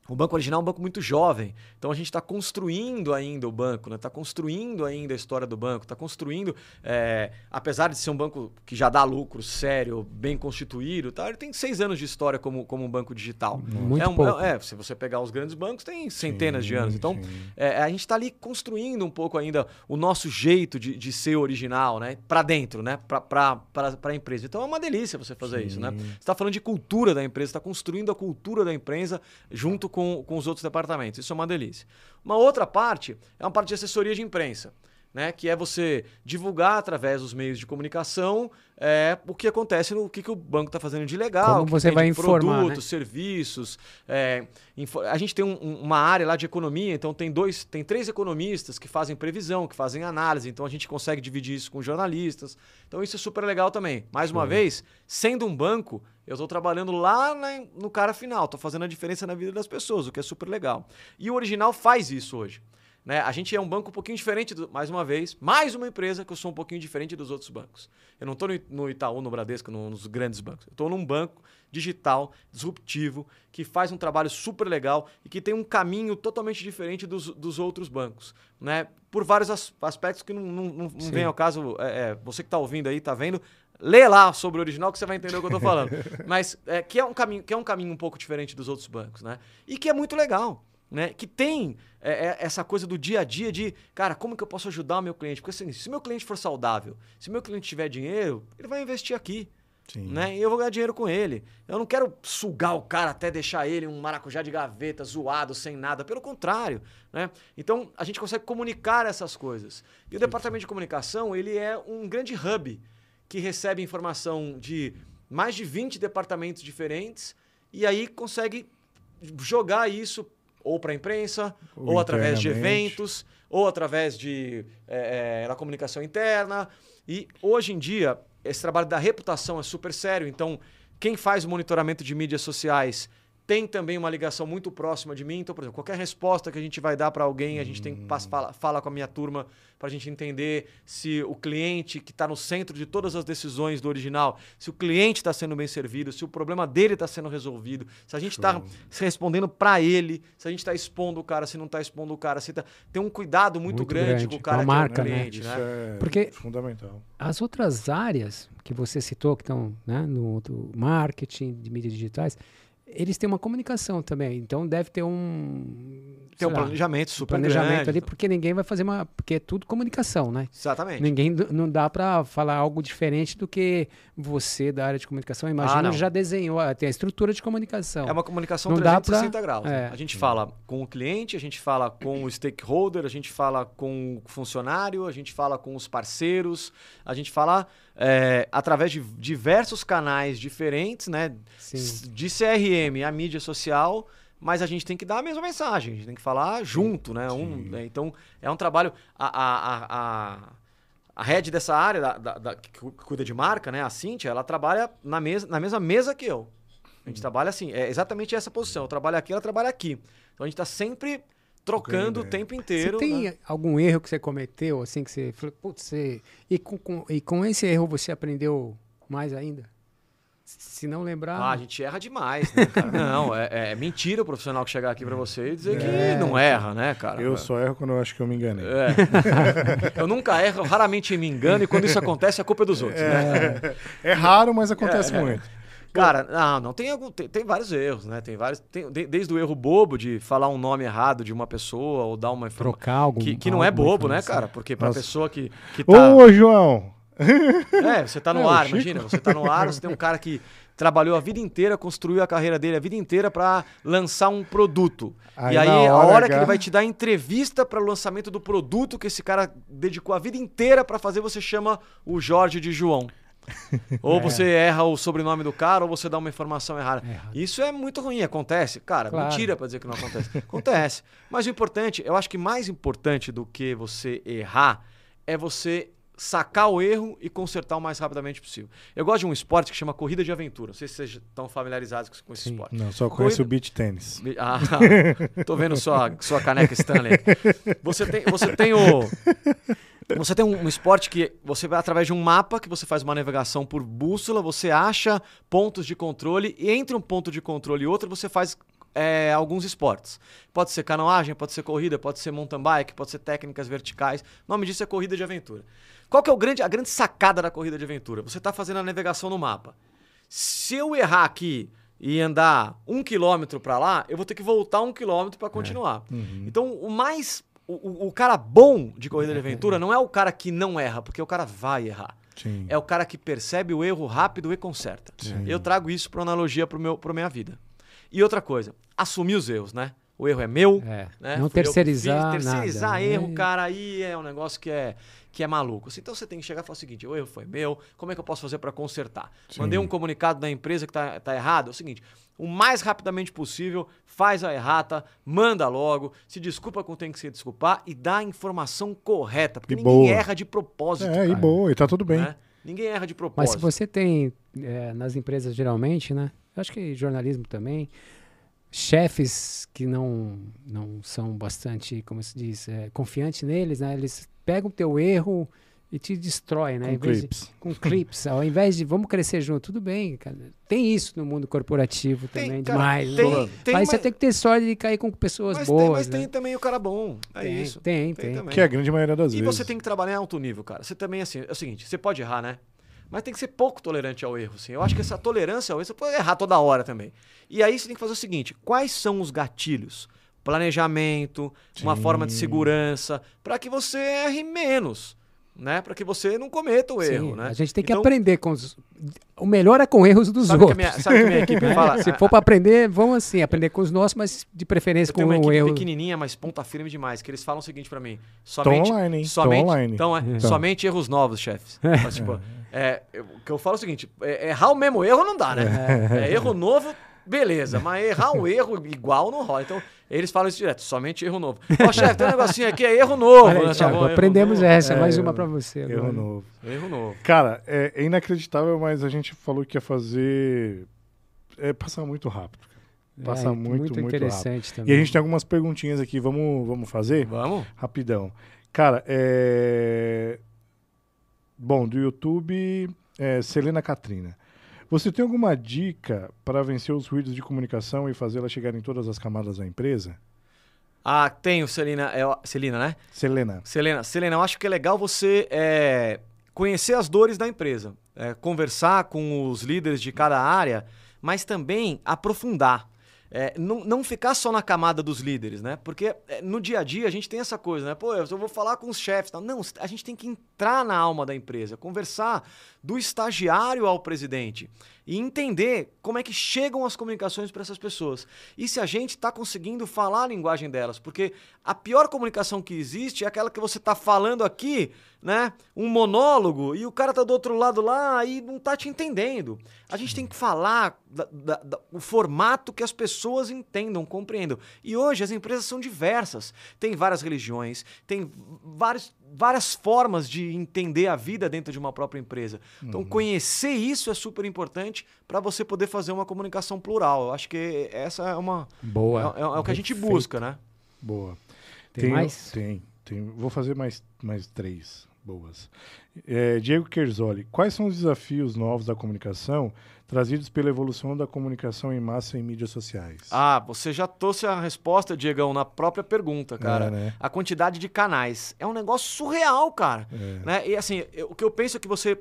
O banco original é um banco muito jovem, então a gente está construindo ainda o banco, está construindo ainda a história do banco, está construindo, é, apesar de ser um banco que já dá lucro sério, bem constituído, tá? ele tem seis anos de história como, como um banco digital. Muito é, um- pouco. é, se você pegar os grandes bancos, tem centenas de anos. Sim, Então, sim. é, a gente está ali construindo um pouco ainda o nosso jeito de, de ser original, né? Para dentro, né? Para a empresa. Então é uma delícia você fazer isso, né? Você está falando de cultura da empresa, está construindo a cultura da empresa junto com, com os outros departamentos. Isso é uma delícia. Uma outra parte é uma parte de assessoria de imprensa. Né? Que é você divulgar através dos meios de comunicação é, o que acontece, no, o que, que o banco está fazendo de legal. Como você vai informar, Produtos, né? serviços. É, a gente tem um, uma área lá de economia, então tem dois, tem três economistas que fazem previsão, que fazem análise, então a gente consegue dividir isso com jornalistas. Então isso é super legal também. Mais uma vez, sendo um banco, eu estou trabalhando lá na, no cara final, estou fazendo a diferença na vida das pessoas, o que é super legal. E o original faz isso hoje. Né? A gente é um banco um pouquinho diferente, do, mais uma vez, mais uma empresa que eu sou um pouquinho diferente dos outros bancos. Eu não estou no Itaú, no Bradesco, no, nos grandes bancos. Eu estou num banco digital, disruptivo, que faz um trabalho super legal e que tem um caminho totalmente diferente dos, dos outros bancos. Né? Por vários as, aspectos que não, não, não vem ao caso. É, é, você que está ouvindo aí, está vendo, lê lá sobre o original que você vai entender o que eu estou falando. [LAUGHS] Mas é, que, é um caminho, que é um caminho um pouco diferente dos outros bancos. Né? E que é muito legal né? Que tem é, é, essa coisa do dia a dia de, cara, como que eu posso ajudar o meu cliente? Porque assim, se meu cliente for saudável, se meu cliente tiver dinheiro, ele vai investir aqui. Sim. Né? E eu vou ganhar dinheiro com ele. Eu não quero sugar o cara até deixar ele um maracujá de gaveta, zoado, sem nada. Pelo contrário. Né? Então, a gente consegue comunicar essas coisas. E o Sim. departamento de comunicação, ele é um grande hub que recebe informação de mais de 20 departamentos diferentes e aí consegue jogar isso ou para a imprensa, ou, ou através de eventos, ou através de, é, da comunicação interna. E hoje em dia, esse trabalho da reputação é super sério. Então, quem faz o monitoramento de mídias sociais tem também uma ligação muito próxima de mim. Então, por exemplo, qualquer resposta que a gente vai dar para alguém, a gente tem que falar fala com a minha turma para a gente entender se o cliente que está no centro de todas as decisões do original, se o cliente está sendo bem servido, se o problema dele está sendo resolvido, se a gente está respondendo para ele, se a gente está expondo o cara, se não está expondo o cara, se tá... tem um cuidado muito, muito grande, grande, com o cara com a marca, que é o cliente, né? né? É Porque fundamental. As outras áreas que você citou que estão né, no marketing de mídias digitais, eles têm uma comunicação também, então deve ter um tem um lá, planejamento super planejamento grande. ali, porque ninguém vai fazer uma, porque é tudo comunicação, né? Exatamente. Ninguém não dá para falar algo diferente do que você da área de comunicação, imagina, ah, já desenhou, ah, tem a estrutura de comunicação. É uma comunicação não 360 pra... graus. Né? É. A gente fala com o cliente, a gente fala com o stakeholder, a gente fala com o funcionário, a gente fala com os parceiros, a gente fala é, através de diversos canais diferentes, né? Sim. De CRM a mídia social, mas a gente tem que dar a mesma mensagem, a gente tem que falar junto, né? Um, né? Então, é um trabalho. A, a, a, a head dessa área, da, da, da, que cuida de marca, né? A Cintia, ela trabalha na, mesa, na mesma mesa que eu. A gente hum. trabalha assim, é exatamente essa posição. Eu trabalho aqui, ela trabalha aqui. Então a gente está sempre trocando o tempo inteiro. Você tem né? algum erro que você cometeu, assim, que você falou, putz, você... E, com, com, e com esse erro você aprendeu mais ainda? Se não lembrar. Ah, a gente erra demais, né, cara? [LAUGHS] não, é, é, mentira o profissional que chegar aqui para você e dizer é, que não erra, né, cara? Eu só erro quando eu acho que eu me enganei. É. [LAUGHS] eu nunca erro, raramente me engano, e quando isso acontece, a culpa é dos outros. Né? É, raro, mas acontece é, muito. Cara, não, não tem algum. Tem, tem vários erros, né? Tem vários. Tem, desde o erro bobo de falar um nome errado de uma pessoa ou dar uma Trocar algum. Que, que não é bobo, né, cara? Porque pra Nossa. pessoa que. que tá... Ô, João! [LAUGHS] É, você tá no é, ar, imagina, você tá no ar, você tem um cara que trabalhou a vida inteira, construiu a carreira dele a vida inteira para lançar um produto. Aí, e aí, hora a hora que ele vai te dar entrevista para o lançamento do produto que esse cara dedicou a vida inteira para fazer, você chama o Jorge de João. [LAUGHS] ou é. você erra o sobrenome do cara, ou você dá uma informação errada. É. Isso é muito ruim, acontece. Cara, claro. mentira para dizer que não acontece. [LAUGHS] acontece. Mas o importante, eu acho que mais importante do que você errar é você sacar o erro e consertar o mais rapidamente possível. Eu gosto de um esporte que chama corrida de aventura. Não sei se vocês estão familiarizados com esse Sim. esporte. Não, só conheço corrida... o beach tênis. Ah, [LAUGHS] tô vendo sua, sua caneca Stanley. Você tem, você tem o você tem um, um, esporte que você vai através de um mapa que você faz uma navegação por bússola, você acha pontos de controle e entre um ponto de controle e outro você faz é, alguns esportes. Pode ser canoagem, pode ser corrida, pode ser mountain bike, pode ser técnicas verticais. O nome disso é corrida de aventura. Qual que é o grande, a grande sacada da corrida de aventura? Você está fazendo a navegação no mapa. Se eu errar aqui e andar um quilômetro para lá, eu vou ter que voltar um quilômetro para continuar. É. Uhum. Então, o mais o, o, cara bom de corrida de [LAUGHS] aventura não é o cara que não erra, porque o cara vai errar. Sim. É o cara que percebe o erro rápido e conserta. Sim. Eu trago isso para analogia para a minha vida. E outra coisa, assumir os erros, né? O erro é meu. É, né? Não Fui terceirizar fiz. Terceirizar nada. erro, É. cara, aí é um negócio que é, que é maluco. Assim, Então você tem que chegar e falar o seguinte: o erro foi meu, como é que eu posso fazer para consertar? Sim. Mandei um comunicado da empresa que tá, tá errado. É o seguinte: o mais rapidamente possível, faz a errata, manda logo, se desculpa com quem tem que se desculpar e dá a informação correta. Porque E ninguém boa. erra de propósito. É, e cara, boa, e tá tudo bem. né? Ninguém erra de Mas propósito. se você tem é, nas empresas geralmente, né? Eu acho que jornalismo também, chefes que não não são bastante, como se diz, é, confiantes neles, né? Eles pegam o teu erro e te destroem, né? Com de- clips. com clips, ao invés de vamos crescer junto, tudo bem, cara. Tem isso no mundo corporativo Tem, também, cara, demais. tem- né? tem, mas você tem que ter sorte de cair com pessoas mas tem, boas, mas né? tem também o cara bom. É tem, isso. tem, tem. também. Que é a grande maioria das E vezes. você tem que trabalhar em alto nível, cara. Você também, assim, é o seguinte, você pode errar, né? Mas tem que ser pouco tolerante ao erro, assim. Eu acho que essa tolerância ao erro, você pode errar toda hora também. E aí você tem que fazer o seguinte, quais são os gatilhos? Planejamento, uma Sim. forma de segurança, para que você erre menos, né? Para que você não cometa o Sim, erro, né? A gente tem que Então, aprender com os. O melhor é com erros dos Sabe que a outros. minha, sabe que a minha equipe né? [LAUGHS] fala? Se for para aprender, vamos assim, aprender com os nossos, mas de preferência Eu tenho com uma o equipe erro. pequenininha, mas ponta firme demais, que eles falam o seguinte pra mim. Somente, online, hein? Somente, online. então, é, Então. somente erros novos, chefes. [LAUGHS] Mas, tipo, é, eu- que eu falo é o seguinte, é, errar o mesmo erro não dá, né? É, erro novo, beleza, mas errar um erro igual não rola. Então, eles falam isso direto, somente erro novo. Ó, chefe, tem um negocinho aqui, é erro novo. Aí, né? Tá Thiago, erro aprendemos novo. essa, É, mais uma para você. Erro agora. novo. Erro novo. Cara, é, é inacreditável, mas a gente falou que ia fazer. É passar muito rápido. Passa É, muito, muito interessante E também. a gente tem algumas perguntinhas aqui, vamos, vamos fazer? Vamos? Rapidão. Cara, é. Bom, do YouTube, é, Selena Catrina. Você tem alguma dica para vencer os ruídos de comunicação e fazê-la chegar em todas as camadas da empresa? Ah, tenho, Celina, é, Celina, né? Selena. Selena, Selena, eu acho que é legal você é, conhecer as dores da empresa, é, conversar com os líderes de cada área, mas também aprofundar. É, não, não ficar só na camada dos líderes, né? Porque é, no dia a dia a gente tem essa coisa, né? Pô, eu vou falar com os chefes. Tal. Não, a gente tem que entrar na alma da empresa, conversar do estagiário ao presidente e entender como é que chegam as comunicações para essas pessoas. E se a gente está conseguindo falar a linguagem delas, porque a pior comunicação que existe é aquela que você está falando aqui, né? Um monólogo e o cara tá do outro lado lá e não tá te entendendo. A gente tem que falar da- da- da- o formato que as pessoas entendam, compreendam. E hoje as empresas são diversas. Tem várias religiões, tem vários, várias formas de entender a vida dentro de uma própria empresa. Então, conhecer isso é super importante para você poder fazer uma comunicação plural. Eu acho que essa é uma. Boa. É, é- é o que a gente Perfeito. busca, né? Boa. Tem mais? Tem, tem. Vou fazer mais, mais três boas. É, Diego Kerzoli, quais são os desafios novos da comunicação trazidos pela evolução da comunicação em massa em mídias sociais? Ah, você já trouxe a resposta, Diegão, na própria pergunta, cara. É, né? A quantidade de canais. É um negócio surreal, cara. É. Né? E assim, eu- o que eu penso é que você.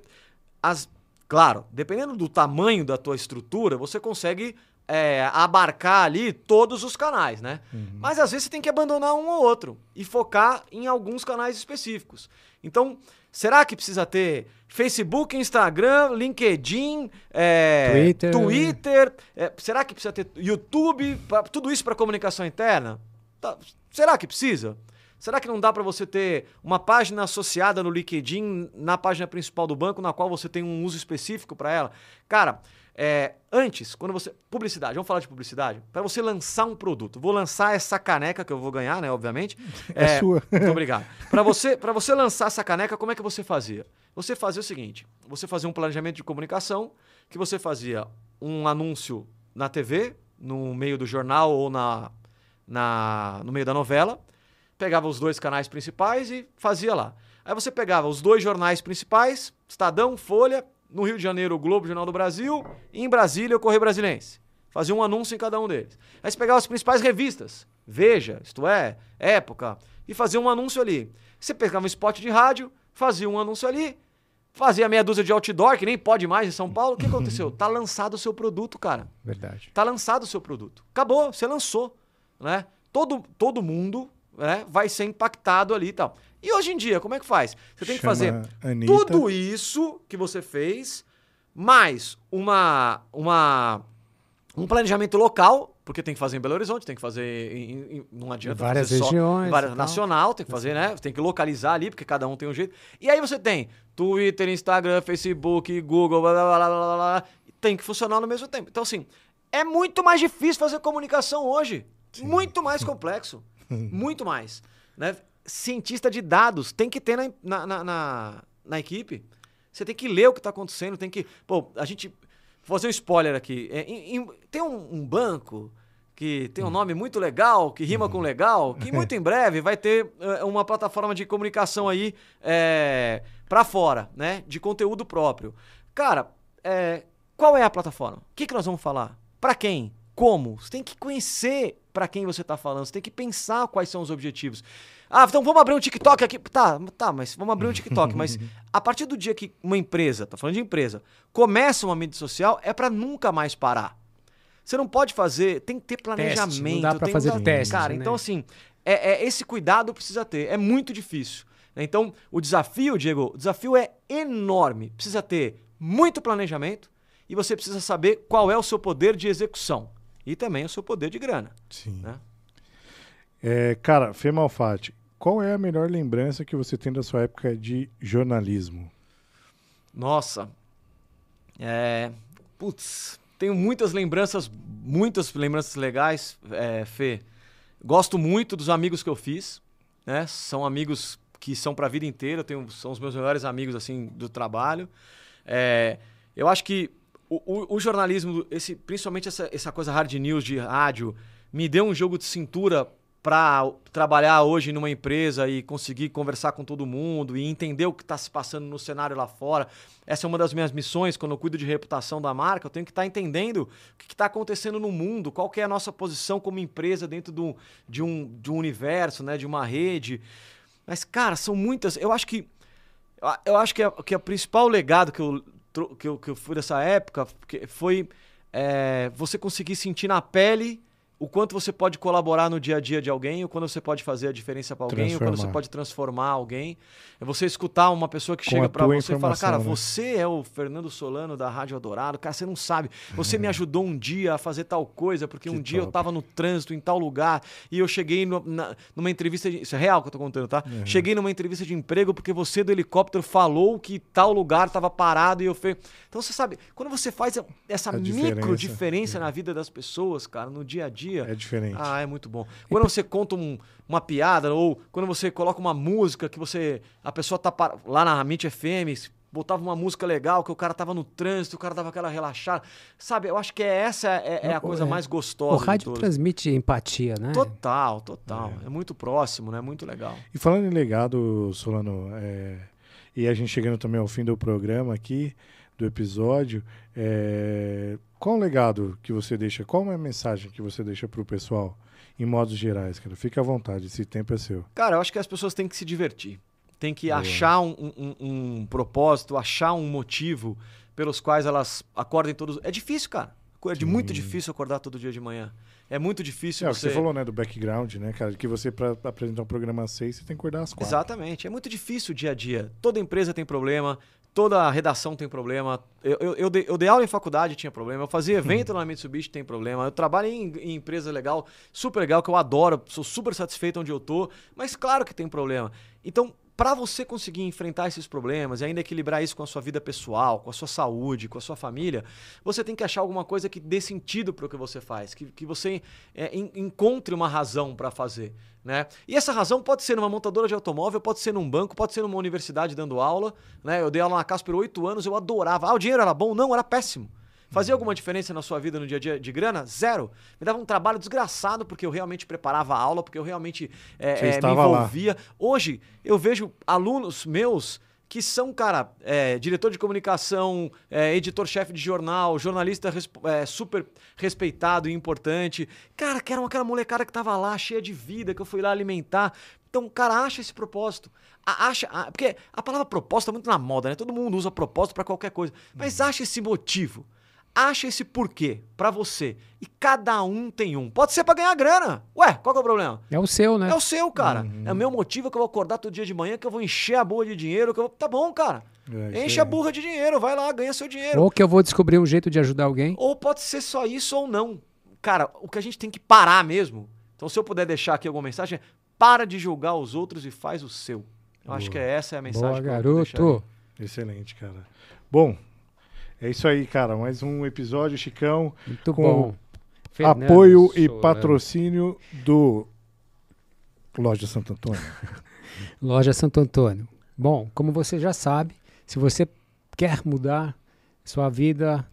As, claro, dependendo do tamanho da tua estrutura, você consegue é, abarcar ali todos os canais, né? Mas às vezes você tem que abandonar um ou outro e focar em alguns canais específicos. Então, será que precisa ter Facebook, Instagram, LinkedIn, é, Twitter. Twitter? É, será que precisa ter YouTube? pra- tudo isso para comunicação interna? Tá, será que precisa? Será que não dá para você ter uma página associada no LinkedIn na página principal do banco, na qual você tem um uso específico para ela? Cara, é, antes, quando você. Publicidade, vamos falar de publicidade? Para você lançar um produto. Vou lançar essa caneca que eu vou ganhar, né? Obviamente. [LAUGHS] É sua. [LAUGHS] Muito obrigado. Para você, pra você lançar essa caneca, como é que você fazia? Você fazia o seguinte: você fazia um planejamento de comunicação, que você fazia um anúncio na TV, no meio do jornal ou na, na, no meio da novela, pegava os dois canais principais e fazia lá. Aí você pegava os dois jornais principais, Estadão, Folha, no Rio de Janeiro, o Globo, Jornal do Brasil, e em Brasília, o Correio Brasilense. Fazia um anúncio em cada um deles. Aí você pegava as principais revistas, Veja, isto é, Época, e fazia um anúncio ali. Você pegava um spot de rádio, fazia um anúncio ali, fazia meia dúzia de outdoor, que nem pode mais em São Paulo. O que aconteceu? [LAUGHS] Tá lançado o seu produto, cara. Verdade. Tá lançado o seu produto. Acabou, você lançou, né? Todo, todo mundo né, vai ser impactado ali e tal. E hoje em dia, como é que faz? Você tem que Chama fazer Anitta. tudo isso que você fez, mais uma, uma, um planejamento local Porque tem que fazer em Belo Horizonte, tem que fazer. Em, em, não adianta Várias fazer regiões Só, várias, nacional, tem que fazer, né? Tem que localizar ali, porque cada um tem um jeito. E aí você tem Twitter, Instagram, Facebook, Google, blá blá blá blá blá. tem que funcionar no mesmo tempo. Então, assim, é muito mais difícil fazer comunicação hoje. Muito mais [LAUGHS] complexo. [LAUGHS] muito mais. Né? Cientista de dados tem que ter na, na, na, na, equipe. Você tem que ler o que está acontecendo, tem que. Pô, a gente. Vou fazer um spoiler aqui. É, em- em- tem um, um banco que tem um nome muito legal, que rima com legal, que [LAUGHS] muito em breve vai ter é, uma plataforma de comunicação aí é, para fora, né? De conteúdo próprio. Cara, é, qual é a plataforma? O que, que nós vamos falar? Para quem? Como? Você tem que conhecer para quem você está falando, você tem que pensar quais são os objetivos. Ah, então vamos abrir um TikTok aqui. Tá, tá, mas vamos abrir um TikTok. mas [LAUGHS] a partir do dia que uma empresa, tá falando de empresa, começa uma mídia social, é para nunca mais parar. Você não pode fazer, tem que ter planejamento. não dá pra tem fazer teste, Cara, né? então assim, é, é- esse cuidado precisa ter. É muito difícil. né? Então, o desafio, Diego, o desafio é enorme. Precisa ter muito planejamento e você precisa saber qual é o seu poder de execução e também o seu poder de grana. Sim. Né? É, cara, Fê Malfatti, qual é a melhor lembrança que você tem da sua época de jornalismo? Nossa. É. Putz, tenho muitas lembranças, muitas lembranças legais, é, Fê. Gosto muito dos amigos que eu fiz, né? São amigos que são pra vida inteira, tenho, são os meus melhores amigos, assim, do trabalho. É, eu acho que o, o- o jornalismo, esse, principalmente essa, essa coisa hard news de rádio, me deu um jogo de cintura para trabalhar hoje numa empresa e conseguir conversar com todo mundo e entender o que está se passando no cenário lá fora. Essa é uma das minhas missões quando eu cuido de reputação da marca. Eu tenho que estar entendendo o que está acontecendo no mundo, qual que é a nossa posição como empresa dentro do, de, um, de um universo, né, de uma rede. Mas, cara, são muitas. Eu acho que eu- acho que, a, que o principal legado que eu, que eu, que eu fui dessa época foi é, você conseguir sentir na pele o quanto você pode colaborar no dia a dia de alguém, o quanto você pode fazer a diferença para alguém, o quanto você pode transformar alguém. É você escutar uma pessoa que Com chega para você e fala: Cara, né? você é o Fernando Solano da Rádio Eldorado. Cara, você não sabe. Você me ajudou um dia a fazer tal coisa, porque Que um dia eu top. tava no trânsito em tal lugar e eu cheguei no- na- numa entrevista. De, isso é real que eu tô contando, tá? Uhum. Cheguei numa entrevista de emprego porque você do helicóptero falou que tal lugar tava parado e eu fui. Então você sabe, quando você faz essa A micro diferença. diferença na vida das pessoas, cara, no dia a dia. É diferente. Ah, é muito bom. Quando você conta um- uma piada ou quando você coloca uma música que você. A pessoa tá par- lá na Amit FM, botava uma música legal, que o cara tava no trânsito, o cara dava aquela relaxada. Sabe, eu acho que é essa é, é a O- coisa é. mais O gostosa. de rádio transmite empatia, né? Total, total. É. muito próximo, né? Muito legal. E falando em legado, Solano, é, e a gente chegando também ao fim do programa aqui, do episódio, é, qual o legado que você deixa, qual é a mensagem que você deixa pro pessoal, em modos gerais, cara? Fica à vontade, esse tempo é seu. Cara, eu acho que as pessoas têm que se divertir. Tem que Boa. achar um, um- um propósito, achar um motivo pelos quais elas acordem todos. É difícil, cara. É de muito difícil acordar todo dia de manhã. É muito difícil É, o que você. você falou, né, do background, né, cara? Que você, pra apresentar um programa às seis, você tem que acordar às quatro. Exatamente. É muito difícil o dia a dia. Toda empresa tem problema, toda redação tem problema. Eu, eu, eu, dei, eu dei aula em faculdade, tinha problema. Eu fazia [LAUGHS] evento na Mitsubishi, tem problema. Eu trabalho em, em empresa legal, super legal, que eu adoro, sou super satisfeito onde eu tô. Mas claro que tem problema. Então, para você conseguir enfrentar esses problemas e ainda equilibrar isso com a sua vida pessoal, com a sua saúde, com a sua família, você tem que achar alguma coisa que dê sentido para o que você faz, que, que você é, en- encontre uma razão para fazer. Né? E essa razão pode ser numa montadora de automóvel, pode ser num banco, pode ser numa universidade dando aula. Né? Eu dei aula na Casper oito anos, eu adorava. Ah, o dinheiro era bom? Não, era péssimo. Fazia alguma diferença na sua vida no dia a dia de grana? Zero. Me dava um trabalho desgraçado porque eu realmente preparava a aula, porque eu realmente é, é, me estava lá. envolvia. Hoje, eu vejo alunos meus que são, cara, é, diretor de comunicação, é, editor-chefe de jornal, jornalista res- é, super respeitado e importante. Cara, que era aquela molecada que tava lá, cheia de vida, que eu fui lá alimentar. Então, cara, acha esse propósito. A- acha, a- porque a palavra propósito é muito na moda, né? Todo mundo usa propósito pra qualquer coisa. Mas acha esse motivo. Acha esse porquê pra você. E cada um tem um. Pode ser pra ganhar grana. Ué, qual que é o problema? É o seu, né? É o seu, cara. Uhum. É o meu motivo que eu vou acordar todo dia de manhã, que eu vou encher a boa de dinheiro, que eu vou... Tá bom, cara. É, Enche a burra de dinheiro, vai lá, ganha seu dinheiro. Ou que eu vou descobrir um jeito de ajudar alguém. Ou pode ser só isso ou não. cara, o que a gente tem que parar mesmo. Então, se eu puder deixar aqui alguma mensagem, é para de julgar os outros e faz o seu. Eu acho que é essa é a mensagem Boa, que eu vou deixar garoto. Excelente, cara. Bom, é isso aí, cara. Mais um episódio, Chicão. Muito Com bom. Fernando Apoio e patrocínio do Loja Santo Antônio. [LAUGHS] Loja Santo Antônio. Bom, como você já sabe, se você quer mudar sua vida,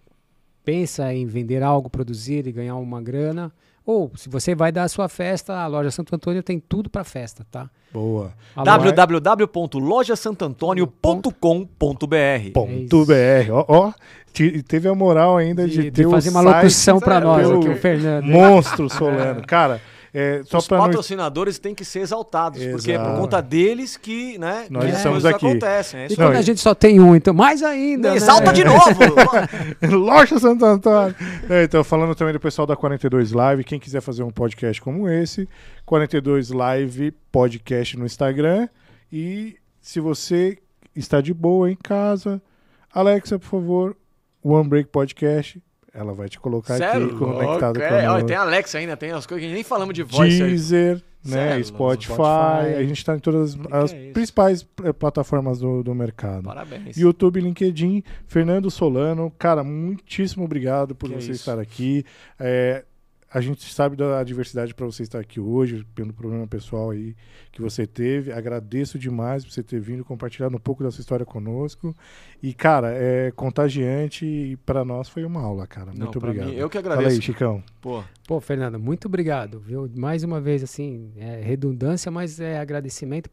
pensa em vender algo, produzir e ganhar uma grana, ou se você vai dar a sua festa, a Loja Santo Antônio tem tudo para festa, tá? Boa. A W- loja- www.lojasantantonio.com.br Ponto BR. Ó, ó, te- teve a moral ainda de, de, de ter o fazer uma site locução para nós pelo aqui, o Fernando. hein? Monstro Solano. [LAUGHS] Cara, é, só Os pra não patrocinadores têm que ser exaltados, porque é por Exato. conta deles que, né, Nós que as estamos coisas aqui. acontecem. É E quando a gente só tem um, então mais ainda. né? Exalta de novo! [LAUGHS] Loja Santo Antônio. É, então, falando também do pessoal da 42 Live, quem quiser fazer um podcast como esse, 42 Live Podcast no Instagram. E se você está de boa em casa, Alexa, por favor, One Break Podcast. Ela vai te colocar Sério? aqui conectado Louco, com é, olha, tem a Alexa ainda, tem as coisas que nem falamos de aí. Deezer, Cê né, é Spotify, Spotify. A gente está em todas Que que as é isso? principais eh, plataformas do, do mercado. Parabéns. YouTube, LinkedIn, Fernando Solano, cara, muitíssimo obrigado por Que você estar aqui. É, a gente sabe da diversidade para você estar aqui hoje, pelo problema pessoal aí que você teve. Agradeço demais por você ter vindo compartilhar um pouco da sua história conosco. E, cara, é contagiante e para nós foi uma aula, cara. Não, Muito pra obrigado. mim, eu que Fala agradeço. aí, Chicão. Pô, Pô, Fernando, muito obrigado, viu? Mais uma vez, assim, é redundância, mas é agradecimento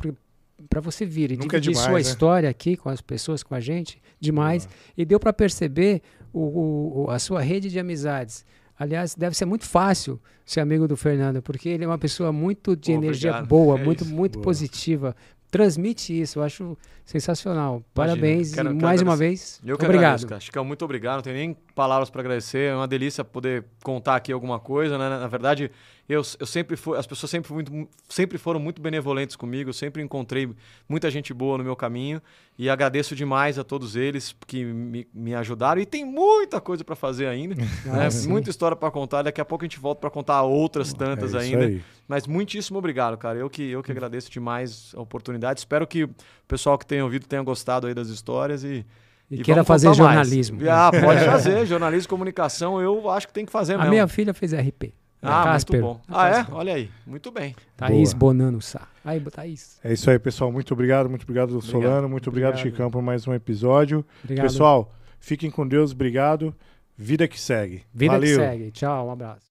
para você vir e Nunca é dividir demais, sua né? história aqui com as pessoas, com a gente, demais. E deu para perceber o- o- a sua rede de amizades. Aliás, deve ser muito fácil ser amigo do Fernando, porque ele é uma pessoa muito de Pô, energia obrigado. boa, É muito, isso. muito Boa. positiva. Transmite isso, eu acho sensacional. Parabéns quero- quero mais uma agradecer. vez, eu obrigado. agradeço, cara. Chicão, muito obrigado. Não tenho nem palavras para agradecer. É uma delícia poder contar aqui alguma coisa, né? Na verdade, eu, eu sempre fui, as pessoas sempre, muito, sempre foram muito benevolentes comigo. Eu sempre encontrei muita gente boa no meu caminho e agradeço demais a todos eles que me, me ajudaram. E tem muita coisa para fazer ainda, [LAUGHS] Ah, né? Muita história para contar. Daqui a pouco a gente volta para contar outras tantas é ainda. aí. Mas muitíssimo obrigado, cara. Eu que, eu que agradeço demais a oportunidade. Espero que o pessoal que tenha ouvido tenha gostado aí das histórias e. E, e queira fazer mais. jornalismo. Ah, pode [LAUGHS] fazer. Jornalismo e comunicação, eu acho que tem que fazer A mesmo. minha filha fez RP. Ah, Casper. muito bom. Ah, é? Olha aí. Muito bem. Thaís Boa. Bonano Sá. Aí, Thaís. É isso aí, pessoal. Muito obrigado, muito obrigado, Solano. Muito obrigado, Obrigado. Chicão, por mais um episódio. Obrigado. Pessoal, fiquem com Deus. Obrigado. Vida que segue. Vida Valeu. que segue. Tchau, um abraço.